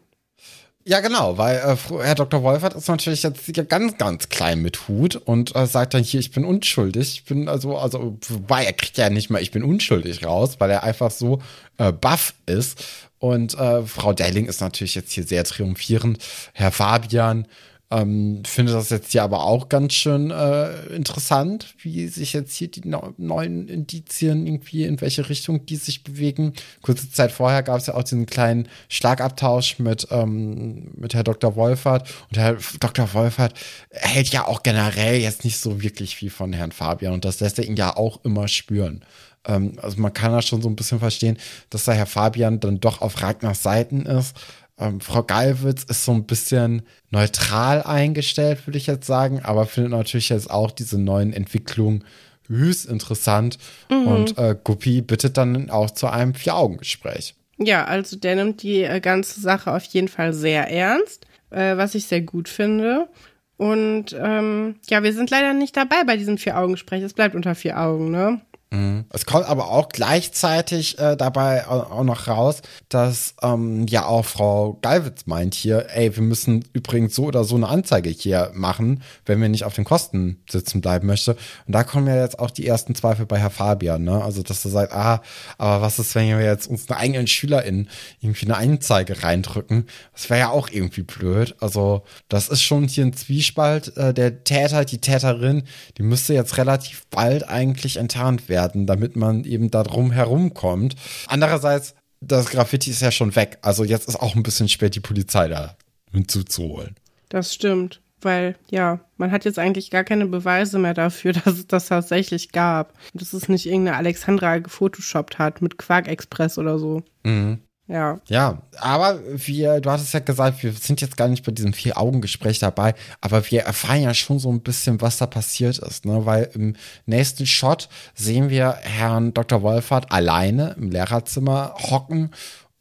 Ja, genau, weil äh, Herr Dr. Wolfert ist natürlich jetzt ganz, ganz klein mit Hut und äh, sagt dann hier, ich bin unschuldig. Ich bin also, also, wobei er kriegt ja nicht mal, ich bin unschuldig raus, weil er einfach so äh, baff ist. Und äh, Frau Delling ist natürlich jetzt hier sehr triumphierend. Herr Fabian ähm, finde das jetzt hier aber auch ganz schön äh, interessant, wie sich jetzt hier die no neuen Indizien irgendwie, in welche Richtung die sich bewegen. Kurze Zeit vorher gab es ja auch diesen kleinen Schlagabtausch mit, ähm, mit Herr Dr. Wolfert. Und Herr Dr. Wolfert hält ja auch generell jetzt nicht so wirklich viel von Herrn Fabian. Und das lässt er ihn ja auch immer spüren ähm, also man kann da schon so ein bisschen verstehen, dass da Herr Fabian dann doch auf Ragnars Seiten ist. Ähm, Frau Gallwitz ist so ein bisschen neutral eingestellt, würde ich jetzt sagen, aber findet natürlich jetzt auch diese neuen Entwicklungen höchst interessant. Mhm. Und äh, Guppi bittet dann auch zu einem Vier-Augen-Gespräch. Ja, also der nimmt die äh, ganze Sache auf jeden Fall sehr ernst, äh, was ich sehr gut finde. Und ähm, ja, wir sind leider nicht dabei bei diesem Vier-Augen-Gespräch. Es bleibt unter vier Augen, ne? Mhm. Es kommt aber auch gleichzeitig äh, dabei auch noch raus, dass ähm, ja auch Frau Galwitz meint hier, ey, wir müssen übrigens so oder so eine Anzeige hier machen, wenn wir nicht auf den Kosten sitzen bleiben möchte. Und da kommen ja jetzt auch die ersten Zweifel bei Herr Fabian, ne? Also, dass er sagt, ah, aber was ist, wenn wir jetzt unsere eigenen SchülerInnen irgendwie eine Anzeige reindrücken? Das wäre ja auch irgendwie blöd. Also, das ist schon hier ein Zwiespalt. Äh, der Täter, die Täterin, die müsste jetzt relativ bald eigentlich enttarnt werden werden, damit man eben da drum herum kommt. Andererseits, das Graffiti ist ja schon weg. Also jetzt ist auch ein bisschen spät, die Polizei da hinzuzuholen. Das stimmt. Weil, ja, man hat jetzt eigentlich gar keine Beweise mehr dafür, (laughs) dass es das tatsächlich gab. Dass es nicht irgendeine Alexandra gefotoshoppt hat mit Quark Express oder so. Mhm. Ja. Ja, aber wir, du hattest ja gesagt, wir sind jetzt gar nicht bei diesem Vier-Augen-Gespräch dabei, aber wir erfahren ja schon so ein bisschen, was da passiert ist, ne? Weil im nächsten Shot sehen wir Herrn Dr. Wolfert alleine im Lehrerzimmer hocken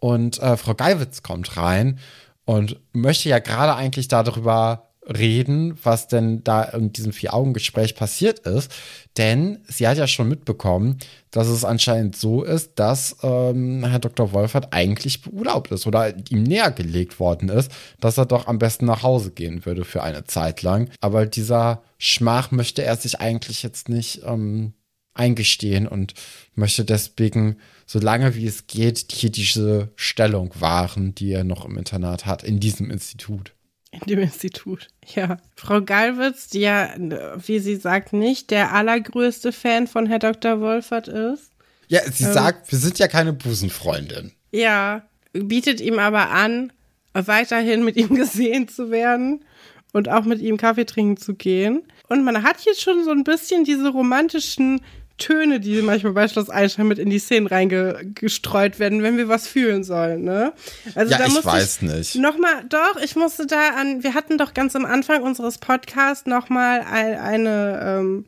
und äh, Frau Geiwitz kommt rein und möchte ja gerade eigentlich darüber reden, was denn da in diesem Vier-Augen-Gespräch passiert ist. Denn sie hat ja schon mitbekommen, dass es anscheinend so ist, dass ähm, Herr Dr. Wolfert eigentlich beurlaubt ist oder ihm näher gelegt worden ist, dass er doch am besten nach Hause gehen würde für eine Zeit lang. Aber dieser Schmach möchte er sich eigentlich jetzt nicht ähm, eingestehen und möchte deswegen, so lange wie es geht, hier diese Stellung wahren, die er noch im Internat hat, in diesem Institut. In dem Institut, ja. Frau Gallwitz, die ja, wie sie sagt, nicht der allergrößte Fan von Herr Dr. Wolfert ist. Ja, sie ähm, sagt, wir sind ja keine Busenfreundin. Ja, bietet ihm aber an, weiterhin mit ihm (laughs) gesehen zu werden und auch mit ihm Kaffee trinken zu gehen. Und man hat jetzt schon so ein bisschen diese romantischen Töne, die manchmal bei Schloss Einstein mit in die Szenen reingestreut werden, wenn wir was fühlen sollen, ne? Also ja, da ich weiß ich nicht. Nochmal, doch, ich musste da an, wir hatten doch ganz am Anfang unseres Podcasts nochmal ein, eine, ähm,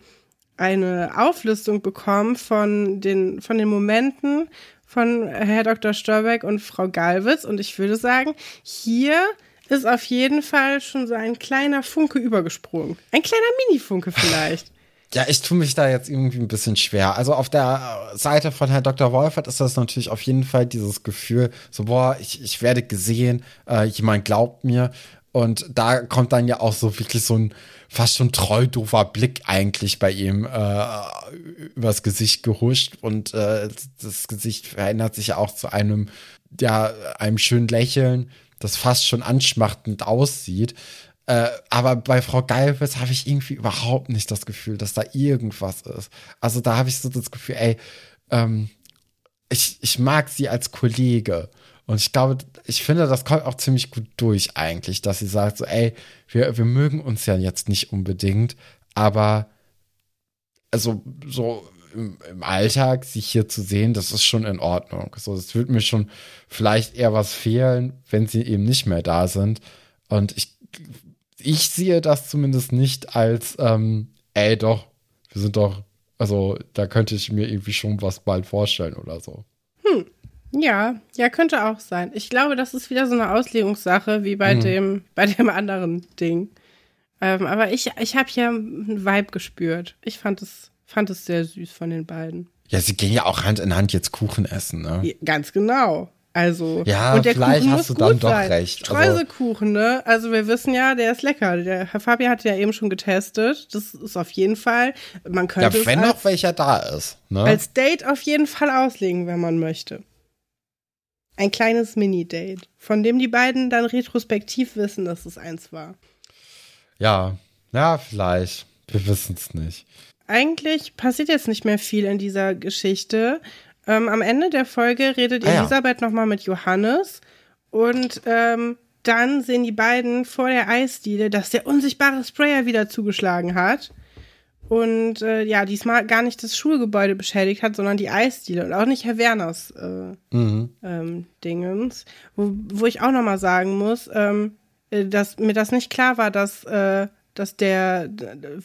eine Auflistung bekommen von den, von den Momenten von Herr Dr. Störbeck und Frau Galwitz und ich würde sagen, hier ist auf jeden Fall schon so ein kleiner Funke übergesprungen. Ein kleiner Mini-Funke vielleicht. Ja, ich tue mich da jetzt irgendwie ein bisschen schwer. Also auf der Seite von Herrn Dr. Wolfert ist das natürlich auf jeden Fall dieses Gefühl, so, boah, ich, ich werde gesehen, äh, jemand glaubt mir. Und da kommt dann ja auch so wirklich so ein fast schon treu doofer Blick eigentlich bei ihm äh, übers Gesicht gehuscht. Und äh, das Gesicht verändert sich ja auch zu einem, ja, einem schönen Lächeln, das fast schon anschmachtend aussieht. Äh, aber bei Frau Geilwitz habe ich irgendwie überhaupt nicht das Gefühl, dass da irgendwas ist. Also da habe ich so das Gefühl, ey, ähm, ich, ich mag sie als Kollege. Und ich glaube, ich finde, das kommt auch ziemlich gut durch eigentlich, dass sie sagt so, ey, wir, wir mögen uns ja jetzt nicht unbedingt, aber also so im, im Alltag sich hier zu sehen, das ist schon in Ordnung. So, es würde mir schon vielleicht eher was fehlen, wenn sie eben nicht mehr da sind. Und ich ich sehe das zumindest nicht als, ähm, ey, doch, wir sind doch, also da könnte ich mir irgendwie schon was bald vorstellen oder so. Hm. Ja, ja, könnte auch sein. Ich glaube, das ist wieder so eine Auslegungssache wie bei hm. dem, (laughs) bei dem anderen Ding. Ähm, aber ich, ich habe hier einen Vibe gespürt. Ich fand es, fand es sehr süß von den beiden. Ja, sie gehen ja auch Hand in Hand jetzt Kuchen essen, ne? Ja, ganz genau. Also, Ja, und der vielleicht Kuchen hast muss du dann doch sein. recht. Also- Streusekuchen, ne? Also wir wissen ja, der ist lecker. Der Herr Fabian hat ja eben schon getestet. Das ist auf jeden Fall, man Ja, könnte wenn es noch als, welcher da ist. Ne? als Date auf jeden Fall auslegen, wenn man möchte. Ein kleines Mini-Date, von dem die beiden dann retrospektiv wissen, dass es eins war. ja, ja, vielleicht. Wir wissen es nicht. Eigentlich passiert jetzt nicht mehr viel in dieser Geschichte. Ähm, am Ende der Folge redet Ah ja. Elisabeth nochmal mit Johannes und ähm, dann sehen die beiden vor der Eisdiele, dass der unsichtbare Sprayer wieder zugeschlagen hat. Und äh, ja, diesmal gar nicht das Schulgebäude beschädigt hat, sondern die Eisdiele und auch nicht Herr Werners äh, Mhm. ähm, Dingens. Wo, wo ich auch nochmal sagen muss, ähm, äh, dass mir das nicht klar war, dass, äh, dass der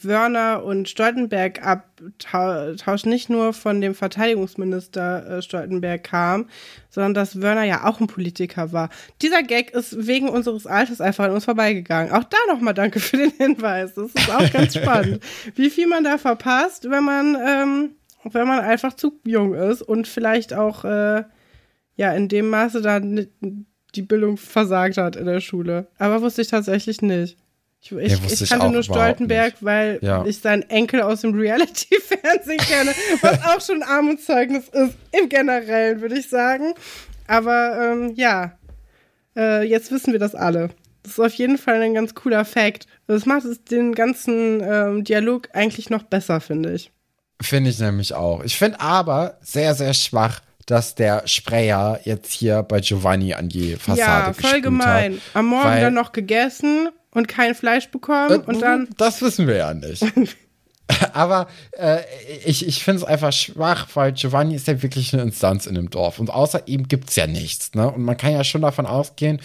Wörner und Stoltenberg Abtausch nicht nur von dem Verteidigungsminister äh, Stoltenberg kam, sondern dass Wörner ja auch ein Politiker war. Dieser Gag ist wegen unseres Alters einfach an uns vorbeigegangen. Auch da nochmal danke für den Hinweis. Das ist auch ganz (laughs) spannend, wie viel man da verpasst, wenn man, ähm, wenn man einfach zu jung ist und vielleicht auch äh, ja in dem Maße dann die Bildung versagt hat in der Schule. Aber wusste ich tatsächlich nicht. Ich, ich, Ja, ich ich kannte nur Stoltenberg, weil Ja. ich seinen Enkel aus dem Reality-Fernsehen (laughs) kenne, was auch schon Armutszeugnis ist, im Generellen, würde ich sagen. Aber ähm, ja, äh, jetzt wissen wir das alle. Das ist auf jeden Fall ein ganz cooler Fact. Das macht es den ganzen ähm, Dialog eigentlich noch besser, finde ich. Finde ich nämlich auch. Ich finde aber sehr, sehr schwach, dass der Sprayer jetzt hier bei Giovanni an die Fassade ja, voll gemein. Hat, Am Morgen dann noch gegessen und kein Fleisch bekommen Äh, und dann. Das wissen wir ja nicht. (laughs) Aber äh, ich, ich finde es einfach schwach, weil Giovanni ist ja wirklich eine Instanz in dem Dorf. Und außer ihm gibt es ja nichts. Ne? Und man kann ja schon davon ausgehen,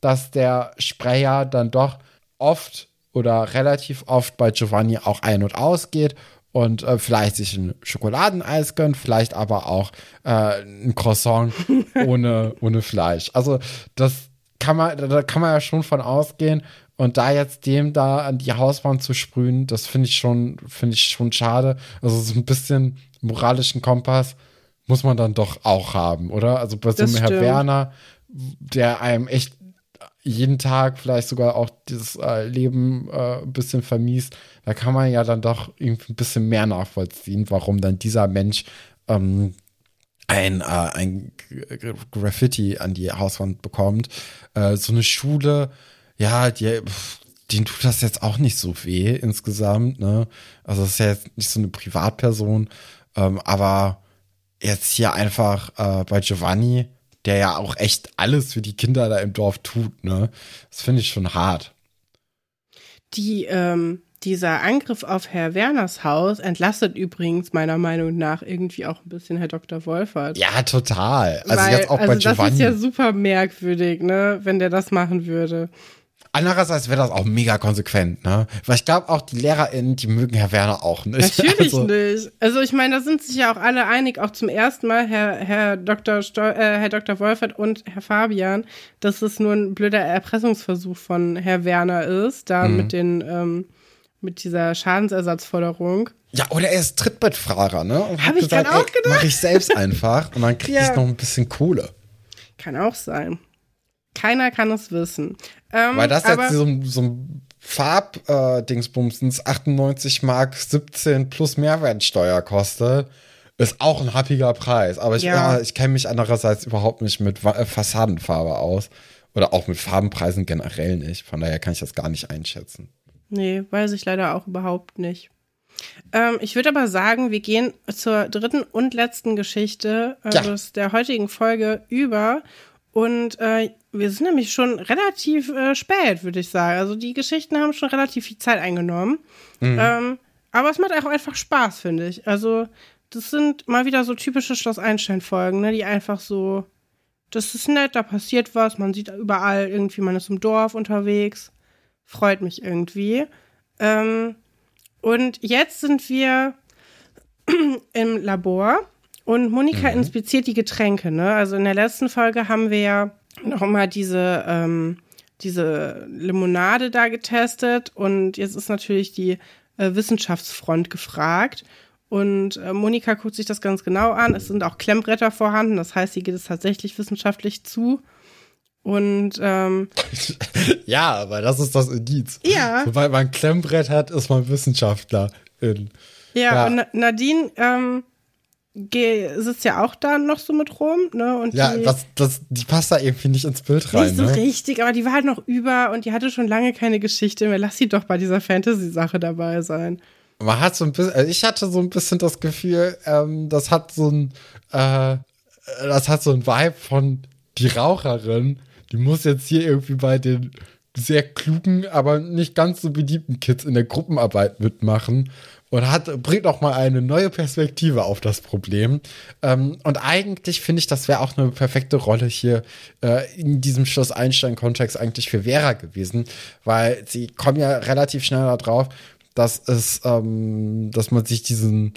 dass der Sprayer dann doch oft oder relativ oft bei Giovanni auch ein- und ausgeht und äh, vielleicht sich ein Schokoladeneis gönnt, vielleicht aber auch äh, ein Croissant (laughs) ohne, ohne Fleisch. Also das kann man, da kann man ja schon von ausgehen. Und da jetzt dem da an die Hauswand zu sprühen, das finde ich schon, finde ich schon schade. Also so ein bisschen moralischen Kompass muss man dann doch auch haben, oder? Also bei so einem Herr. Werner, der einem echt jeden Tag vielleicht sogar auch dieses äh, Leben äh, ein bisschen vermiest, da kann man ja dann doch irgendwie ein bisschen mehr nachvollziehen, warum dann dieser Mensch ähm, ein, äh, ein Graffiti an die Hauswand bekommt. Äh, so eine Schule, ja, die, pff, denen tut das jetzt auch nicht so weh insgesamt, ne? Also das ist ja jetzt nicht so eine Privatperson, ähm, aber jetzt hier einfach äh, bei Giovanni, der ja auch echt alles für die Kinder da im Dorf tut, ne? Das finde ich schon hart. Die, ähm, dieser Angriff auf Herr Werners Haus entlastet übrigens meiner Meinung nach irgendwie auch ein bisschen Herr Dr. Wolfert. Ja, total. Also Weil, jetzt auch also bei das Giovanni. ist ja super merkwürdig, ne, wenn der das machen würde. Andererseits wäre das auch mega konsequent, ne? Weil ich glaube auch die LehrerInnen, die mögen Herr Werner auch nicht. Natürlich also, nicht. Also ich meine, da sind sich ja auch alle einig, auch zum ersten Mal, Herr, Herr, Dr. Stol äh, Herr Dr. Wolfert und Herr Fabian, dass es nur ein blöder Erpressungsversuch von Herr Werner ist, da Mhm. mit den, ähm, mit dieser Schadensersatzforderung. Ja, oder er ist Trittbettfahrer, ne? Und Hab ich gesagt, auch ey, gedacht. mach ich selbst (laughs) einfach und dann krieg Ja. ich noch ein bisschen Kohle. Kann auch sein. Keiner kann es wissen. Ähm, Weil das jetzt so, ein- so ein Farb-Dingsbumsens 98 Mark 17 plus Mehrwertsteuer kostet, ist auch ein happiger Preis. Aber ich, Ja. ja. ich kenne mich andererseits überhaupt nicht mit äh, Fassadenfarbe aus. Oder auch mit Farbenpreisen generell nicht. Von daher kann ich das gar nicht einschätzen. Nee, weiß ich leider auch überhaupt nicht. Ähm, ich würde aber sagen, wir gehen zur dritten und letzten Geschichte äh, Ja. der heutigen Folge über. Und äh, wir sind nämlich schon relativ äh, spät, würde ich sagen. Also die Geschichten haben schon relativ viel Zeit eingenommen. Ähm, aber es macht auch einfach Spaß, finde ich. Also das sind mal wieder so typische Schloss Einstein-Folgen, ne, die einfach so, das ist nett, da passiert was, man sieht überall irgendwie, man ist im Dorf unterwegs. Freut mich irgendwie. Ähm, und jetzt sind wir (clears throat) im Labor und Monika inspiziert die Getränke. Ne? Also in der letzten Folge haben wir ja noch mal diese, ähm, diese Limonade da getestet und jetzt ist natürlich die äh, Wissenschaftsfront gefragt. Und äh, Monika guckt sich das ganz genau an. Es sind auch Klemmbretter vorhanden, das heißt, sie geht es tatsächlich wissenschaftlich zu. Und ähm, (laughs) ja, aber das ist das Indiz. Ja. Sobald man ein Klemmbrett hat, ist man Wissenschaftler. In, ja, ja, und Nadine ähm, sitzt ja auch da noch so mit rum, ne? Und ja, die, das, das, die passt da irgendwie nicht ins Bild rein. Nicht so ne? richtig, aber die war halt noch über und die hatte schon lange keine Geschichte mehr. Lass sie doch bei dieser Fantasy-Sache dabei sein. Man hat so ein bisschen, also ich hatte so ein bisschen das Gefühl, ähm, das hat so ein, äh, das hat so ein Vibe von die Raucherin, die muss jetzt hier irgendwie bei den sehr klugen, aber nicht ganz so beliebten Kids in der Gruppenarbeit mitmachen und hat, bringt auch mal eine neue Perspektive auf das Problem. Ähm, und eigentlich finde ich, das wäre auch eine perfekte Rolle hier äh, in diesem Schloss Einstein-Kontext eigentlich für Vera gewesen, weil sie kommen ja relativ schnell darauf, dass es, ähm, dass man sich diesen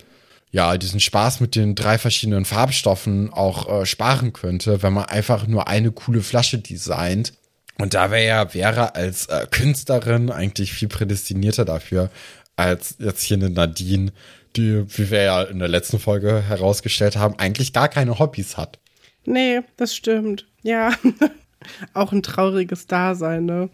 ja, diesen Spaß mit den drei verschiedenen Farbstoffen auch äh, sparen könnte, wenn man einfach nur eine coole Flasche designt. Und da wäre ja Vera als äh, Künstlerin eigentlich viel prädestinierter dafür, als jetzt hier eine Nadine, die, wie wir ja in der letzten Folge herausgestellt haben, eigentlich gar keine Hobbys hat. Nee, das stimmt. Ja, (laughs) auch ein trauriges Dasein, ne?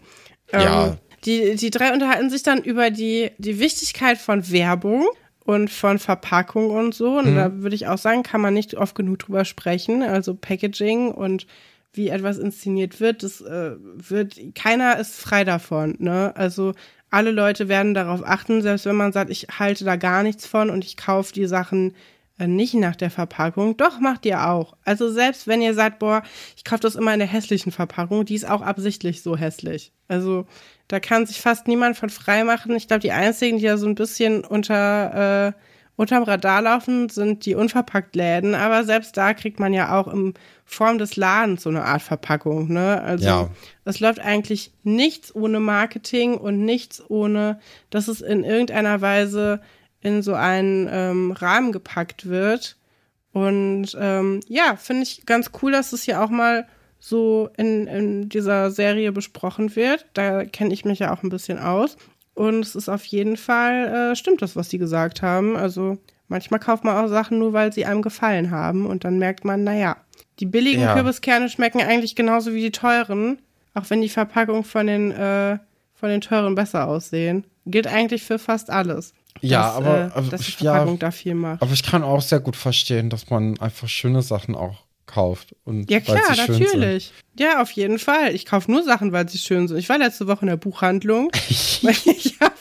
Ähm, ja. Die, die drei unterhalten sich dann über die, die Wichtigkeit von Werbung und von Verpackung und so. Und mhm. da würde ich auch sagen, kann man nicht oft genug drüber sprechen. Also Packaging und wie etwas inszeniert wird, das äh, wird, keiner ist frei davon, ne? Also alle Leute werden darauf achten, selbst wenn man sagt, ich halte da gar nichts von und ich kaufe die Sachen äh, nicht nach der Verpackung. Doch, macht ihr auch. Also selbst wenn ihr sagt, boah, ich kaufe das immer in der hässlichen Verpackung, die ist auch absichtlich so hässlich. Also da kann sich fast niemand von frei machen. Ich glaube, die einzigen, die da so ein bisschen unter äh, unterm Radar laufen, sind die unverpackt Läden, aber selbst da kriegt man ja auch in Form des Ladens so eine Art Verpackung, ne? Also ja. es läuft eigentlich nichts ohne Marketing und nichts ohne, dass es in irgendeiner Weise in so einen ähm, Rahmen gepackt wird. Und ähm, ja, finde ich ganz cool, dass es hier auch mal so in, in dieser Serie besprochen wird. Da kenne ich mich ja auch ein bisschen aus. Und es ist auf jeden Fall, äh, stimmt das, was sie gesagt haben. Also manchmal kauft man auch Sachen nur, weil sie einem gefallen haben. Und dann merkt man, naja, die billigen ja. Kürbiskerne schmecken eigentlich genauso wie die teuren. Auch wenn die Verpackung von den, äh, von den teuren besser aussehen. Gilt eigentlich für fast alles. Ja, dass, aber, äh, aber dass die Verpackung ja, da viel macht. Aber ich kann auch sehr gut verstehen, dass man einfach schöne Sachen auch kauft. Und ja, klar, natürlich. Ja, auf jeden Fall. Ich kaufe nur Sachen, weil sie schön sind. Ich war letzte Woche in der Buchhandlung. (laughs) ich habe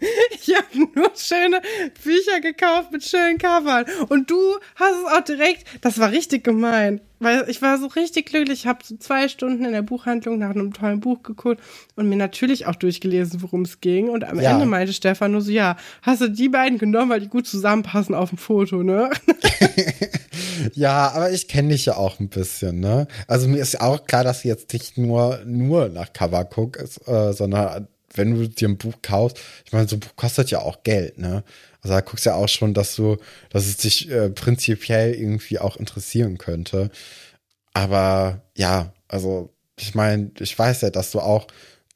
(laughs) ich hab nur schöne Bücher gekauft mit schönen Covern. Und du hast es auch direkt, das war richtig gemein. Weil ich war so richtig glücklich. Ich habe so zwei Stunden in der Buchhandlung nach einem tollen Buch geguckt und mir natürlich auch durchgelesen, worum es ging. Und am ja. Ende meinte Stefan nur so, ja, hast du die beiden genommen, weil die gut zusammenpassen auf dem Foto, ne? (laughs) ja, aber ich kenne dich ja auch ein bisschen, ne? Also mir ist ja auch klar, dass du jetzt nicht nur, nur nach Cover guckst, äh, sondern wenn du dir ein Buch kaufst, ich meine, so ein Buch kostet ja auch Geld, ne? Also da guckst du ja auch schon, dass du, dass es dich äh, prinzipiell irgendwie auch interessieren könnte. Aber ja, also ich meine, ich weiß ja, dass du auch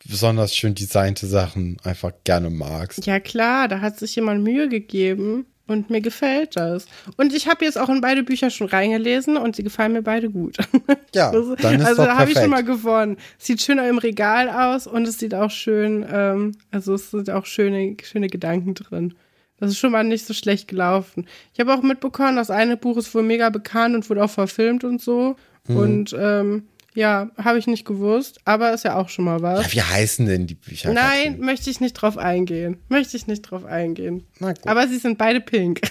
besonders schön designte Sachen einfach gerne magst. Ja klar, da hat sich jemand Mühe gegeben und mir gefällt das. Und ich habe jetzt auch in beide Bücher schon reingelesen und sie gefallen mir beide gut. (laughs) Ja, dann ist also da habe ich schon mal gewonnen. Sieht schöner im Regal aus und es sieht auch schön, ähm, also es sind auch schöne, schöne Gedanken drin. Das ist schon mal nicht so schlecht gelaufen. Ich habe auch mitbekommen, das eine Buch ist wohl mega bekannt und wurde auch verfilmt und so. Mhm. Und ähm, ja, habe ich nicht gewusst, aber ist ja auch schon mal was. Ja, wie heißen denn die Bücher? Nein, möchte ich nicht drauf eingehen. Möchte ich nicht drauf eingehen. Aber sie sind beide pink. (laughs)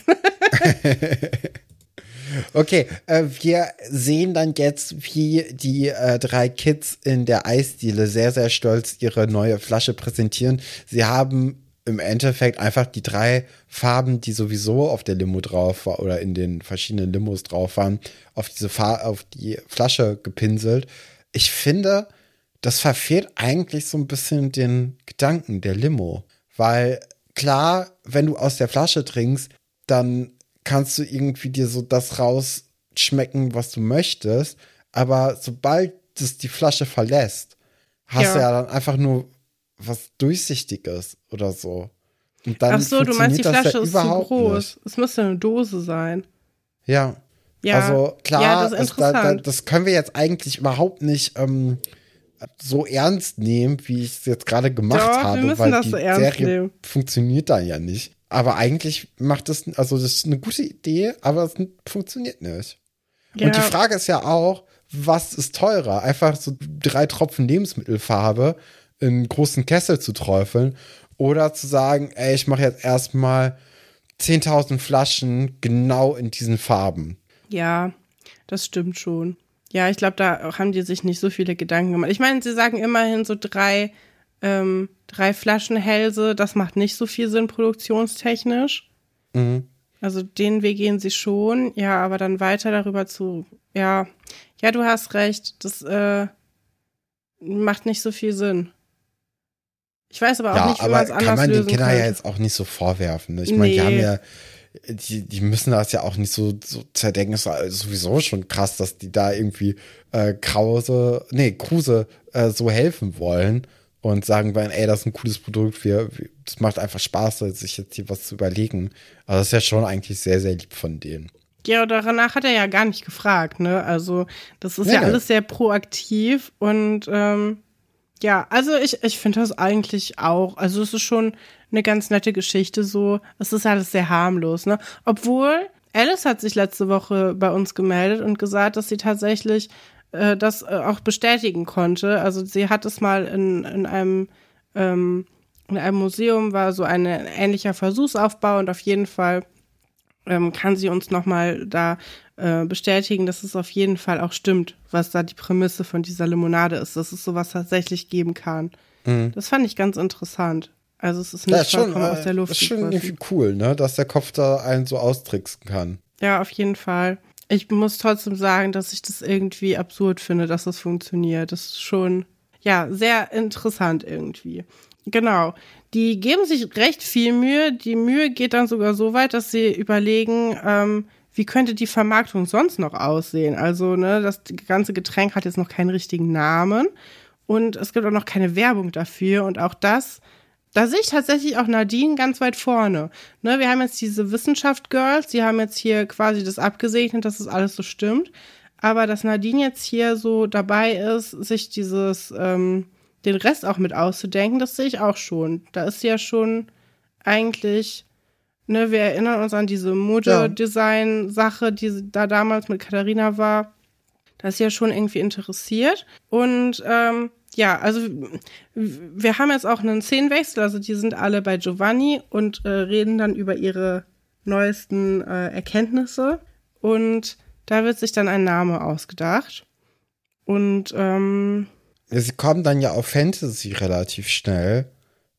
okay, äh, wir sehen dann jetzt, wie die äh, drei Kids in der Eisdiele sehr, sehr stolz ihre neue Flasche präsentieren. Sie haben im Endeffekt einfach die drei Farben, die sowieso auf der Limo drauf war oder in den verschiedenen Limos drauf waren, auf diese Fa auf die Flasche gepinselt. Ich finde, das verfehlt eigentlich so ein bisschen den Gedanken der Limo, weil klar, wenn du aus der Flasche trinkst, dann kannst du irgendwie dir so das rausschmecken, was du möchtest, aber sobald es die Flasche verlässt, hast ja. du ja dann einfach nur was Durchsichtiges oder so. Und dann Ach so, du meinst, die das Flasche ja ist zu groß. Nicht. Es müsste eine Dose sein. Ja. Ja. Also klar, Ja, das ist es- da, da, das können wir jetzt eigentlich überhaupt nicht ähm, so ernst nehmen, wie ich es jetzt gerade gemacht Doch, habe, weil das die so ernst Serie nehmen. funktioniert da ja nicht. Aber eigentlich macht es, also das ist eine gute Idee, aber es funktioniert nicht. Ja. Und die Frage ist ja auch, was ist teurer? Einfach so drei Tropfen Lebensmittelfarbe in einen großen Kessel zu träufeln oder zu sagen, ey, ich mache jetzt erstmal 10.000 Flaschen genau in diesen Farben. Ja, das stimmt schon. Ja, ich glaube, da haben die sich nicht so viele Gedanken gemacht. Ich meine, sie sagen immerhin so drei, ähm, drei Flaschenhälse, das macht nicht so viel Sinn produktionstechnisch. Mhm. Also den Weg gehen sie schon, ja, aber dann weiter darüber zu, ja, ja, du hast recht, das äh, macht nicht so viel Sinn. Ich weiß aber auch Ja, nicht, wie aber man kann man den Kindern ja jetzt auch nicht so vorwerfen. Ne? Ich meine, die Nee. haben ja, die, die müssen das ja auch nicht so, so zerdenken. Es ist sowieso schon krass, dass die da irgendwie äh, Krause, nee, Kruse äh, so helfen wollen und sagen wollen, ey, das ist ein cooles Produkt, wir, es macht einfach Spaß, sich jetzt hier was zu überlegen. Also das ist ja schon eigentlich sehr, sehr lieb von denen. Ja, danach hat er ja gar nicht gefragt, ne? Also, das ist Nee, ja nee. alles sehr proaktiv und ähm, ja, also ich, ich finde das eigentlich auch, also es ist schon eine ganz nette Geschichte so. Es ist alles sehr harmlos, ne? Obwohl, Alice hat sich letzte Woche bei uns gemeldet und gesagt, dass sie tatsächlich äh, das äh, auch bestätigen konnte. Also sie hat es mal in, in einem ähm, in einem Museum war so ein ähnlicher Versuchsaufbau und auf jeden Fall ähm, kann sie uns nochmal da äh, bestätigen, dass es auf jeden Fall auch stimmt, was da die Prämisse von dieser Limonade ist, dass es sowas tatsächlich geben kann. Das fand ich ganz interessant. Also es ist nicht Ja, schon, vollkommen aus der äh, Luft ist schon irgendwie cool, ne? Dass der Kopf da einen so austricksen kann. Ja, auf jeden Fall. Ich muss trotzdem sagen, dass ich das irgendwie absurd finde, dass das funktioniert. Das ist schon, ja, sehr interessant irgendwie. Genau. Die geben sich recht viel Mühe. Die Mühe geht dann sogar so weit, dass sie überlegen, ähm, wie könnte die Vermarktung sonst noch aussehen? Also, ne, das ganze Getränk hat jetzt noch keinen richtigen Namen und es gibt auch noch keine Werbung dafür und auch das da sehe ich tatsächlich auch Nadine ganz weit vorne. Ne, wir haben jetzt diese Wissenschaft-Girls, die haben jetzt hier quasi das abgesegnet, dass das alles so stimmt. Aber dass Nadine jetzt hier so dabei ist, sich dieses, ähm, den Rest auch mit auszudenken, das sehe ich auch schon. Da ist ja schon eigentlich, ne, wir erinnern uns an diese Mode-Design-Sache, die da damals mit Katharina war. Da ist ja schon irgendwie interessiert. Und ähm, ja, also wir haben jetzt auch einen Szenenwechsel, also die sind alle bei Giovanni und äh, reden dann über ihre neuesten äh, Erkenntnisse und da wird sich dann ein Name ausgedacht und ähm, Sie kommen dann ja auf Fantasy relativ schnell.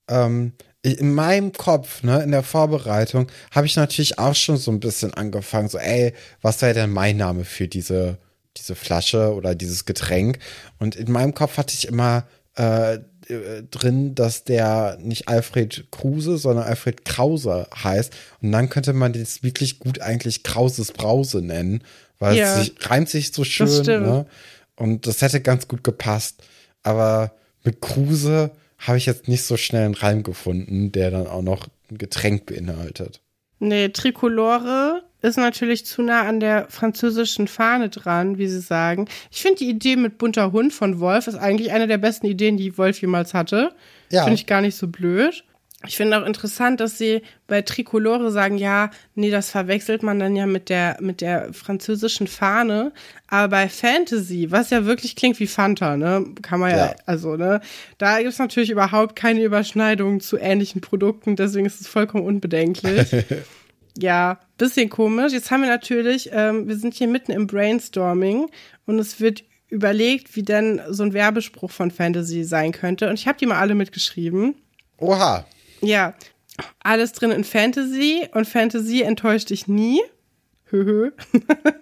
Ähm, in meinem Kopf, ne, in der Vorbereitung, habe ich natürlich auch schon so ein bisschen angefangen, so, ey, was wäre denn mein Name für diese, diese Flasche oder dieses Getränk? Und in meinem Kopf hatte ich immer äh, äh, drin, dass der nicht Alfred Kruse, sondern Alfred Krause heißt. Und dann könnte man das wirklich gut eigentlich Krauses Brause nennen, weil Ja. es sich, reimt sich so schön. Ne? Und das hätte ganz gut gepasst. Aber mit Kruse habe ich jetzt nicht so schnell einen Reim gefunden, der dann auch noch ein Getränk beinhaltet. nee, Tricolore ist natürlich zu nah an der französischen Fahne dran, wie sie sagen. Ich finde die Idee mit bunter Hund von Wolf ist eigentlich eine der besten Ideen, die Wolf jemals hatte. Ja. Finde ich gar nicht so blöd. Ich finde auch interessant, dass sie bei Tricolore sagen, ja, nee, das verwechselt man dann ja mit der, mit der französischen Fahne. Aber bei Fantasy, was ja wirklich klingt wie Fanta, ne, kann man ja, Ja. also, ne, da gibt es natürlich überhaupt keine Überschneidung zu ähnlichen Produkten, deswegen ist es vollkommen unbedenklich. (laughs) ja, bisschen komisch. Jetzt haben wir natürlich, ähm, wir sind hier mitten im Brainstorming und es wird überlegt, wie denn so ein Werbespruch von Fantasy sein könnte. Und ich habe die mal alle mitgeschrieben. Oha. Ja, alles drin in Fantasy und Fantasy enttäuscht dich nie. Höhö.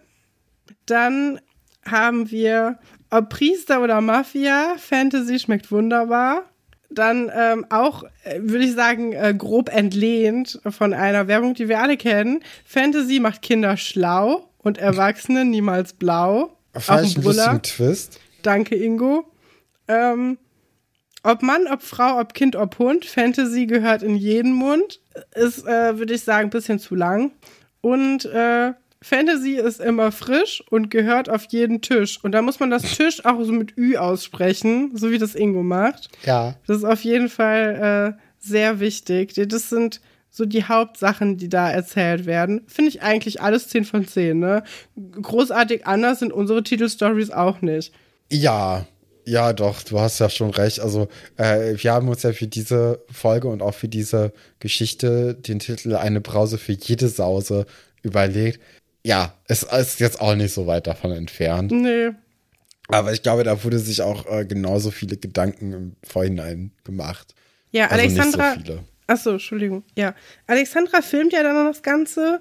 (laughs) Dann haben wir ob Priester oder Mafia. Fantasy schmeckt wunderbar. Dann ähm, auch, äh, würde ich sagen, äh, grob entlehnt von einer Werbung, die wir alle kennen. Fantasy macht Kinder schlau und Erwachsene niemals blau. Falsch lustigen Twist. Danke, Ingo. Ähm, ob Mann, ob Frau, ob Kind, ob Hund, Fantasy gehört in jeden Mund. Ist, äh, würde ich sagen, ein bisschen zu lang. Und äh, Fantasy ist immer frisch und gehört auf jeden Tisch. Und da muss man das Tisch auch so mit Ü aussprechen, so wie das Ingo macht. Ja. Das ist auf jeden Fall äh, sehr wichtig. Das sind so die Hauptsachen, die da erzählt werden. Finde ich eigentlich alles 10 von 10, ne? Großartig anders sind unsere Titelstories auch nicht. Ja, ja, doch, du hast ja schon recht. Also, äh, wir haben uns ja für diese Folge und auch für diese Geschichte den Titel Eine Brause für jede Sause überlegt. Ja, es ist jetzt auch nicht so weit davon entfernt. Nee. Aber ich glaube, da wurde sich auch äh, genauso viele Gedanken im Vorhinein gemacht. Ja, Also nicht so Alexandra. viele. Achso, Entschuldigung. Ja. Alexandra filmt ja dann noch das Ganze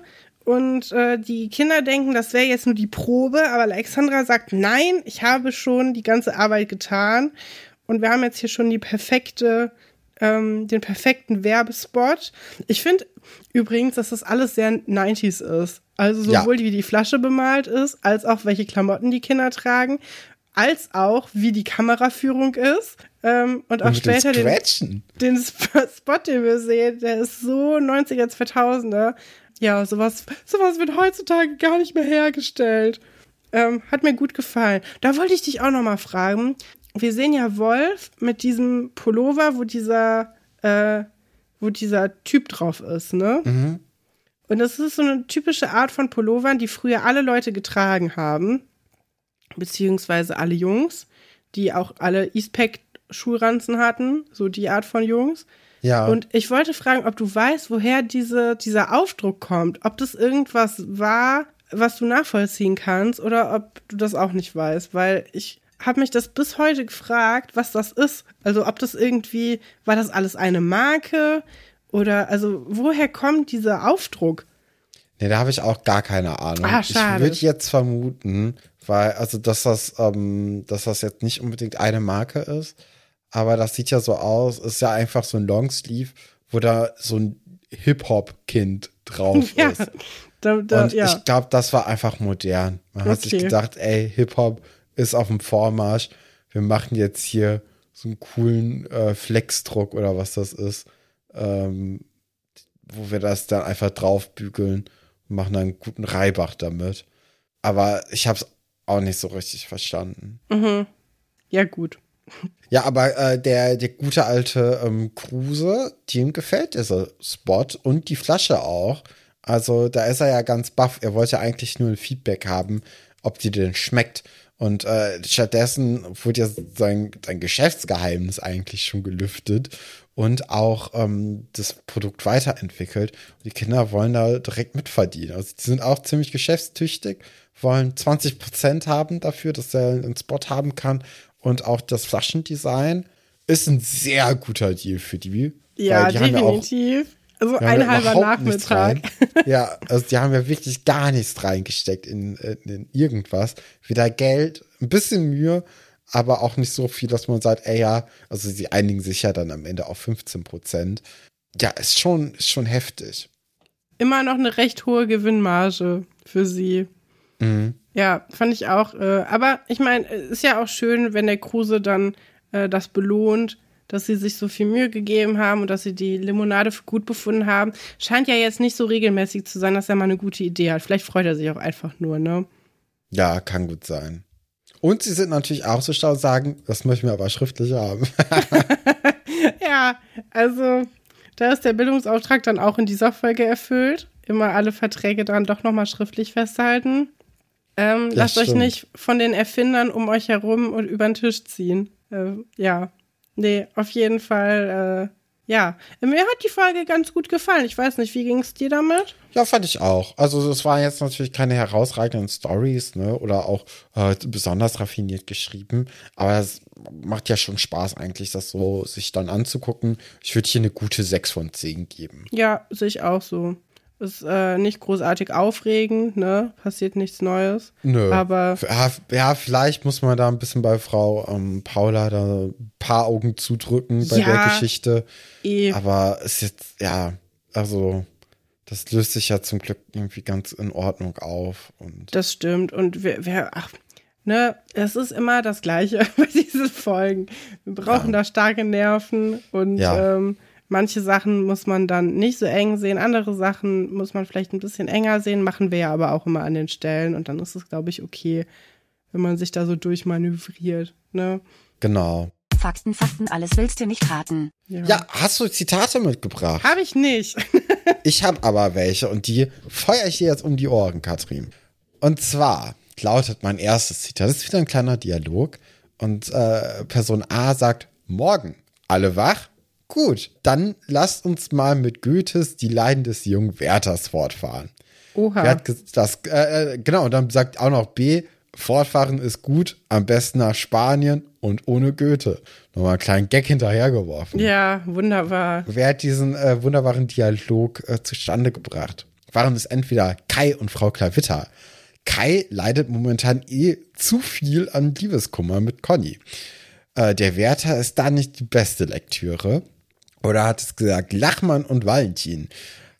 und äh, die Kinder denken, das wäre jetzt nur die Probe, aber Alexandra sagt, nein, ich habe schon die ganze Arbeit getan und wir haben jetzt hier schon die perfekte, ähm, den perfekten Werbespot. Ich finde übrigens, dass das alles sehr 90s ist. Also sowohl wie die Flasche bemalt ist, als auch welche Klamotten die Kinder tragen, als auch wie die Kameraführung ist. Ähm, und auch Und später den, den Sp- Spot, den wir sehen, der ist so 90er, 2000er. Ja, sowas, sowas wird heutzutage gar nicht mehr hergestellt. Ähm, hat mir gut gefallen. Da wollte ich dich auch noch mal fragen. Wir sehen ja Wolf mit diesem Pullover, wo dieser, äh, wo dieser Typ drauf ist, ne? Und das ist so eine typische Art von Pullovern, die früher alle Leute getragen haben, beziehungsweise alle Jungs, die auch alle Eastpack Schulranzen hatten, so die Art von Jungs. Ja. Und ich wollte fragen, ob du weißt, woher diese, dieser Aufdruck kommt. Ob das irgendwas war, was du nachvollziehen kannst, oder ob du das auch nicht weißt. Weil ich habe mich das bis heute gefragt, was das ist. Also ob das irgendwie, war das alles eine Marke? Oder also woher kommt dieser Aufdruck? Nee, da habe ich auch gar keine Ahnung. Ah, ich würde jetzt vermuten, weil, also, dass das, ähm, dass das jetzt nicht unbedingt eine Marke ist, aber das sieht ja so aus, ist ja einfach so ein Longsleeve, wo da so ein Hip-Hop-Kind drauf (laughs) Ja, ist. da, da, Und ja. ich glaube, das war einfach modern. Man hat sich Okay. gedacht, ey, Hip-Hop ist auf dem Vormarsch. Wir machen jetzt hier so einen coolen äh, Flexdruck oder was das ist, ähm, wo wir das dann einfach draufbügeln und machen dann einen guten Reibach damit. Aber ich habe es auch nicht so richtig verstanden. ja, gut. (laughs) Ja, aber äh, der, der gute alte ähm, Kruse, dem gefällt dieser Spot und die Flasche auch. Also da ist er ja ganz baff. Er wollte eigentlich nur ein Feedback haben, ob die denn schmeckt. Und äh, stattdessen wurde ja sein, sein Geschäftsgeheimnis eigentlich schon gelüftet und auch ähm, das Produkt weiterentwickelt. Und die Kinder wollen da direkt mitverdienen. Also die sind auch ziemlich geschäftstüchtig, wollen 20% haben dafür, dass er einen Spot haben kann. Und auch das Flaschendesign ist ein sehr guter Deal für die. Ja, die haben ja auch definitiv. also ein halber Nachmittag. Ja, also die haben ja wirklich gar nichts reingesteckt in, in, in irgendwas. Weder Geld, ein bisschen Mühe, aber auch nicht so viel, dass man sagt, ey ja, also sie einigen sich ja dann am Ende auf 15 Prozent. Ja, ist schon, ist schon heftig. Immer noch eine recht hohe Gewinnmarge für sie. Mhm. Ja, fand ich auch. Äh, aber ich meine, ist ja auch schön, wenn der Kruse dann äh, das belohnt, dass sie sich so viel Mühe gegeben haben und dass sie die Limonade für gut befunden haben. Scheint ja jetzt nicht so regelmäßig zu sein, dass er mal eine gute Idee hat. Vielleicht freut er sich auch einfach nur, ne? Ja, kann gut sein. Und sie sind natürlich auch so schlau und sagen, das möchten wir aber schriftlich haben. (laughs) Ja, also da ist der Bildungsauftrag dann auch in dieser Folge erfüllt. Immer alle Verträge dann doch nochmal schriftlich festhalten. Ähm, lasst euch stimmt. nicht von den Erfindern um euch herum und über den Tisch ziehen. Äh, ja, nee, auf jeden Fall. Äh, ja, mir hat die Folge ganz gut gefallen. Ich weiß nicht, wie ging es dir damit? Ja, fand ich auch. Also es waren jetzt natürlich keine herausragenden Stories, ne? Oder auch äh, besonders raffiniert geschrieben. Aber es macht ja schon Spaß eigentlich, das so sich dann anzugucken. Ich würde hier eine gute 6 von 10 geben. Ja, sehe ich auch so. Ist äh, nicht großartig aufregend, ne? Passiert nichts Neues. Nö. Aber Ja, vielleicht muss man da ein bisschen bei Frau ähm, Paula da ein paar Augen zudrücken bei Ja. der Geschichte. eh. Aber ist jetzt, ja, also das löst sich ja zum Glück irgendwie ganz in Ordnung auf. Und Das stimmt. Und wer, wer ach, ne, es ist immer das Gleiche (laughs) bei diesen Folgen. Wir brauchen Ja. da starke Nerven und Ja. ähm, manche Sachen muss man dann nicht so eng sehen, andere Sachen muss man vielleicht ein bisschen enger sehen, machen wir ja aber auch immer an den Stellen und dann ist es, glaube ich, okay, wenn man sich da so durchmanövriert, ne? Genau. Fakten, Fakten, alles willst du nicht raten. Ja, hast du Zitate mitgebracht? Habe ich nicht. (laughs) Ich habe aber welche und die feuer ich dir jetzt um die Ohren, Katrin. Und zwar lautet mein erstes Zitat, das ist wieder ein kleiner Dialog und äh, Person A sagt, morgen, alle wach? Gut, dann lasst uns mal mit Goethes Die Leiden des jungen Werthers fortfahren. Oha. Das, äh, äh, genau, und dann sagt auch noch B, fortfahren ist gut, am besten nach Spanien und ohne Goethe. Nochmal einen kleinen Gag hinterhergeworfen. Ja, wunderbar. Wer hat diesen äh, wunderbaren Dialog äh, zustande gebracht? Waren es entweder Kai und Frau Klavitter? Kai leidet momentan eh zu viel an Liebeskummer mit Conny. Äh, der Wärter ist da nicht die beste Lektüre. Oder hat es gesagt, Lachmann und Valentin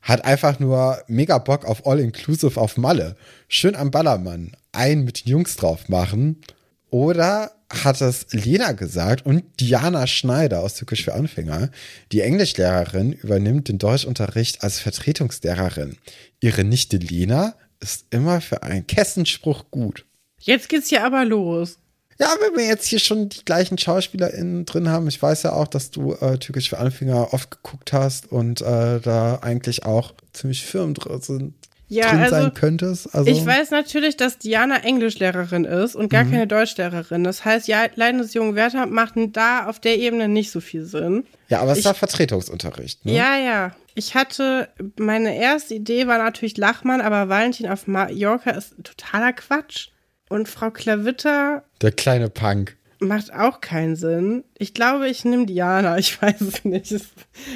hat einfach nur mega Bock auf All-Inclusive auf Malle. Schön am Ballermann. Ein mit den Jungs drauf machen. Oder hat es Lena gesagt und Diana Schneider aus Türkisch für Anfänger. Die Englischlehrerin übernimmt den Deutschunterricht als Vertretungslehrerin. Ihre Nichte Lena ist immer für einen Kessenspruch gut. Jetzt geht's hier aber los. Ja, wenn wir jetzt hier schon die gleichen SchauspielerInnen drin haben, ich weiß ja auch, dass du äh, Türkisch für Anfänger oft geguckt hast und äh, da eigentlich auch ziemlich firm drin, sind, Ja, drin also sein könntest. Also, Ich weiß natürlich, dass Diana Englischlehrerin ist und gar keine Deutschlehrerin. Das heißt, ja, Leiden des jungen Werther macht da auf der Ebene nicht so viel Sinn. ja, aber es ich- ja Vertretungsunterricht. Ne? Ja, ja. Ich hatte, meine erste Idee war natürlich Lachmann, aber Valentin auf Mallorca ist totaler Quatsch. Und Frau Klavitter Der kleine Punk. macht auch keinen Sinn. Ich glaube, ich nehme Diana. Ich (laughs) weiß es nicht. Es-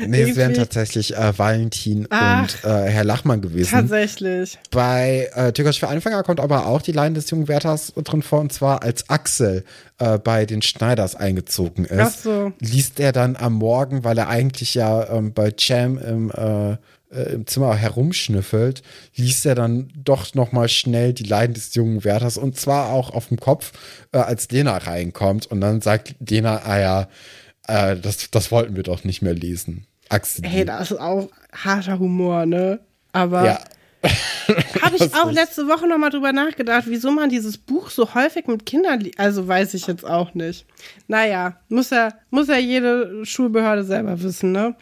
Nee, es wären tatsächlich äh, Valentin Ach. und äh, Herr Lachmann gewesen. Tatsächlich. Bei äh, Türkisch für Anfänger kommt aber auch die Leiden des jungen Werthers drin vor, und zwar als Axel äh, bei den Schneiders eingezogen ist. Ach so. Liest er dann am Morgen, weil er eigentlich ja ähm, bei Jam im, äh, im Zimmer herumschnüffelt, liest er dann doch noch mal schnell die Leiden des jungen Werthers und zwar auch auf dem Kopf, äh, als Lena reinkommt und dann sagt Lena, ah ja, äh, das, das wollten wir doch nicht mehr lesen. Axel. Hey, das ist auch harter Humor, ne? Aber ja. (laughs) habe ich auch letzte Woche noch mal drüber nachgedacht, wieso man dieses Buch so häufig mit Kindern, li- also weiß ich jetzt auch nicht. Naja, muss ja, muss ja jede Schulbehörde selber wissen, ne?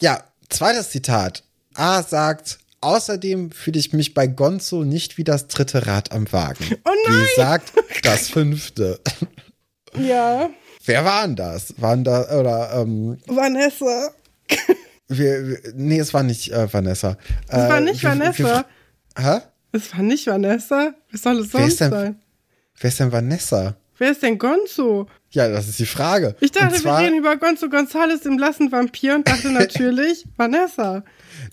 Ja, zweites Zitat. A sagt, außerdem fühle ich mich bei Gonzo nicht wie das dritte Rad am Wagen. Oh nein! B sagt, (laughs) das fünfte. Ja, Wer waren das? Waren da, oder, ähm, Vanessa. (laughs) wir, wir, nee, es war nicht äh, Vanessa. Es war nicht Vanessa. hä? Es war nicht Vanessa. Was soll es Wer sonst denn- sein? Wer ist denn Vanessa? Wer ist denn Gonzo? Ja, das ist die Frage. Ich dachte, zwar, wir reden über Gonzo Gonzales, dem blassen Vampir, und dachte (laughs) natürlich Vanessa.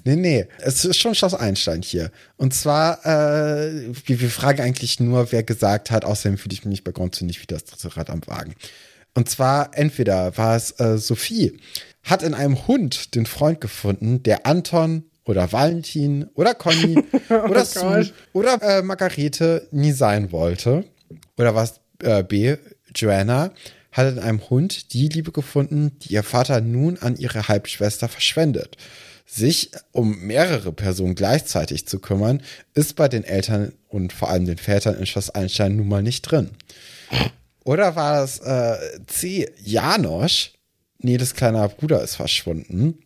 Nee, nee, es ist schon Schloss Einstein hier. Und zwar, äh, wir, wir fragen eigentlich nur, wer gesagt hat, außerdem fühle ich mich bei Gonzo nicht wie das dritte Rad am Wagen. Und zwar, entweder war es äh, Sophie, hat in einem Hund den Freund gefunden, der Anton oder Valentin oder Conny (laughs) oder Sue oder äh, Margarete nie sein wollte. Oder was äh, B, Joanna, hat in einem Hund die Liebe gefunden, die ihr Vater nun an ihre Halbschwester verschwendet. Sich um mehrere Personen gleichzeitig zu kümmern, ist bei den Eltern und vor allem den Vätern in Schloss Einstein nun mal nicht drin. Oder war es äh, C, Janosch? Nee, das kleine Bruder ist verschwunden.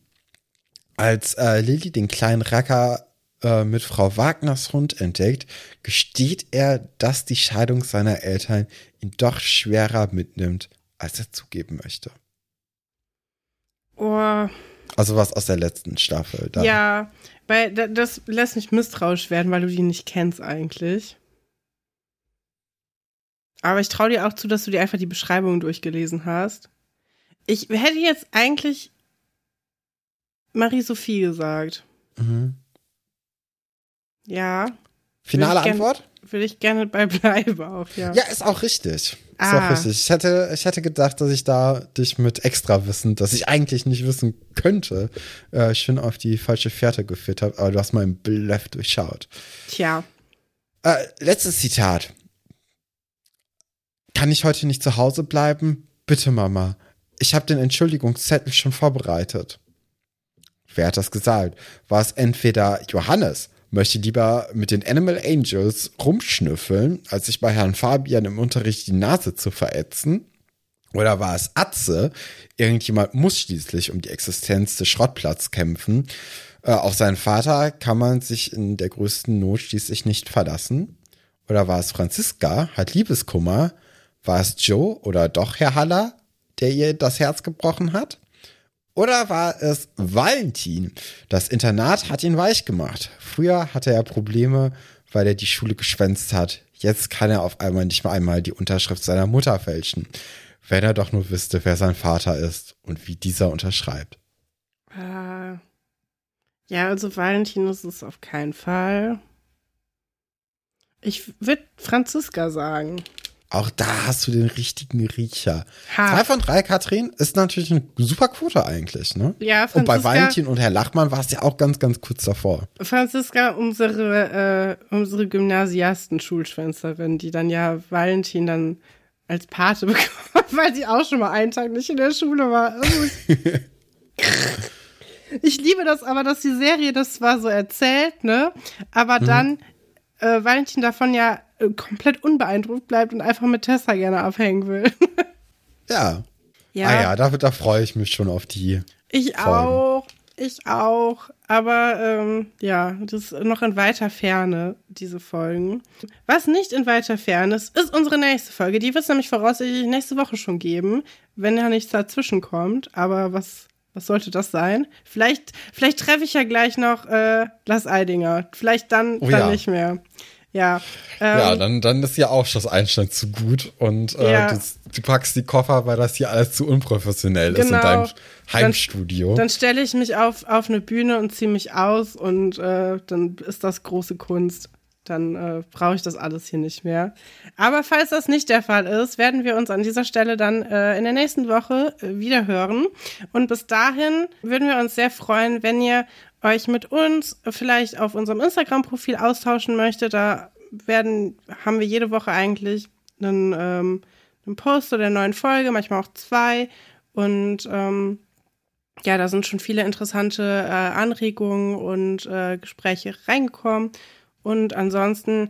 Als äh, Lilly den kleinen Racker äh, mit Frau Wagners Hund entdeckt, gesteht er, dass die Scheidung seiner Eltern ihn doch schwerer mitnimmt, als er zugeben möchte. Oh, Also was aus der letzten Staffel. Da. ja, weil da- das lässt mich misstrauisch werden, weil du die nicht kennst eigentlich. Aber ich traue dir auch zu, dass du dir einfach die Beschreibung durchgelesen hast. Ich hätte jetzt eigentlich Marie-Sophie gesagt. Mhm. Ja, Finale Antwort? Will ich gerne bei bleiben auch, ja. Ja, ist auch richtig. Ist Ah. auch richtig. Ich hätte, ich hätte gedacht, dass ich da dich mit extra Wissen, das ich eigentlich nicht wissen könnte, äh, schön auf die falsche Fährte geführt habe, aber du hast meinen Bluff durchschaut. Tja. Äh, letztes Zitat. kann ich heute nicht zu Hause bleiben? Bitte, Mama. Ich habe den Entschuldigungszettel schon vorbereitet. Wer hat das gesagt? War es entweder Johannes, möchte lieber mit den Animal Angels rumschnüffeln, als sich bei Herrn Fabian im Unterricht die Nase zu verätzen? Oder war es Atze? Irgendjemand muss schließlich um die Existenz des Schrottplatz kämpfen. Äh, auf seinen Vater kann man sich in der größten Not schließlich nicht verlassen. Oder war es Franziska, hat Liebeskummer? War es Joe oder doch Herr Haller, der ihr das Herz gebrochen hat? Oder war es Valentin? Das Internat hat ihn weich gemacht. Früher hatte er Probleme, weil er die Schule geschwänzt hat. Jetzt kann er auf einmal nicht mal einmal die Unterschrift seiner Mutter fälschen. Wenn er doch nur wüsste, wer sein Vater ist und wie dieser unterschreibt. Äh, ja, also Valentin ist es auf keinen Fall. Ich würde Franziska sagen. Auch da hast du den richtigen Riecher. Ha. Zwei von drei, Katrin, ist natürlich eine super Quote eigentlich, ne? Ja, Und bei Franziska, Valentin und Herr Lachmann war es ja auch ganz, ganz kurz davor. Franziska, unsere, äh, unsere Gymnasiasten-Schulschwänzerin, die dann ja Valentin dann als Pate (laughs) bekommen, weil sie auch schon mal einen Tag nicht in der Schule war. (laughs) ich liebe das aber, dass die Serie das zwar so erzählt, ne? Aber dann äh, Valentin davon ja komplett unbeeindruckt bleibt und einfach mit Tessa gerne abhängen will. (laughs) Ja. ja, Ah ja, da, da freue ich mich schon auf die. ich Folgen. auch. Ich auch. Aber ähm, ja, das ist noch in weiter Ferne, diese Folgen. Was nicht in weiter Ferne ist, ist unsere nächste Folge. Die wird es nämlich voraussichtlich nächste Woche schon geben, wenn ja nichts dazwischen kommt. Aber was, was sollte das sein? Vielleicht, vielleicht treffe ich ja gleich noch äh, Lars Eidinger. Vielleicht dann, Oh dann ja. nicht mehr. Ja. Ähm, ja, dann, dann ist ja auch das Einstand zu gut und äh, Ja. du, du packst die Koffer, weil das hier alles zu unprofessionell ist in Genau. deinem Heimstudio. Dann stelle ich mich auf, auf eine Bühne und ziehe mich aus und äh, dann ist das große Kunst. Dann äh, brauche ich das alles hier nicht mehr. Aber falls das nicht der Fall ist, werden wir uns an dieser Stelle dann äh, in der nächsten Woche äh, wieder hören. Und bis dahin würden wir uns sehr freuen, wenn ihr euch mit uns vielleicht auf unserem Instagram-Profil austauschen möchtet. Da werden, haben wir jede Woche eigentlich einen, ähm, einen Post oder eine neuen Folge, manchmal auch zwei. Und ähm, ja, da sind schon viele interessante äh, Anregungen und äh, Gespräche reingekommen. Und ansonsten,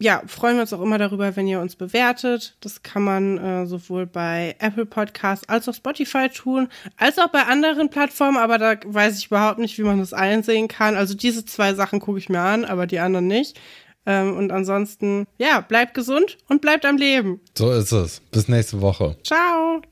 ja, freuen wir uns auch immer darüber, wenn ihr uns bewertet. Das kann man äh, sowohl bei Apple Podcasts als auch Spotify tun, als auch bei anderen Plattformen, aber da weiß ich überhaupt nicht, wie man das einsehen kann. Also diese zwei Sachen gucke ich mir an, aber die anderen nicht. Ähm, und ansonsten, ja, bleibt gesund und bleibt am Leben. so ist es. Bis nächste Woche. Ciao!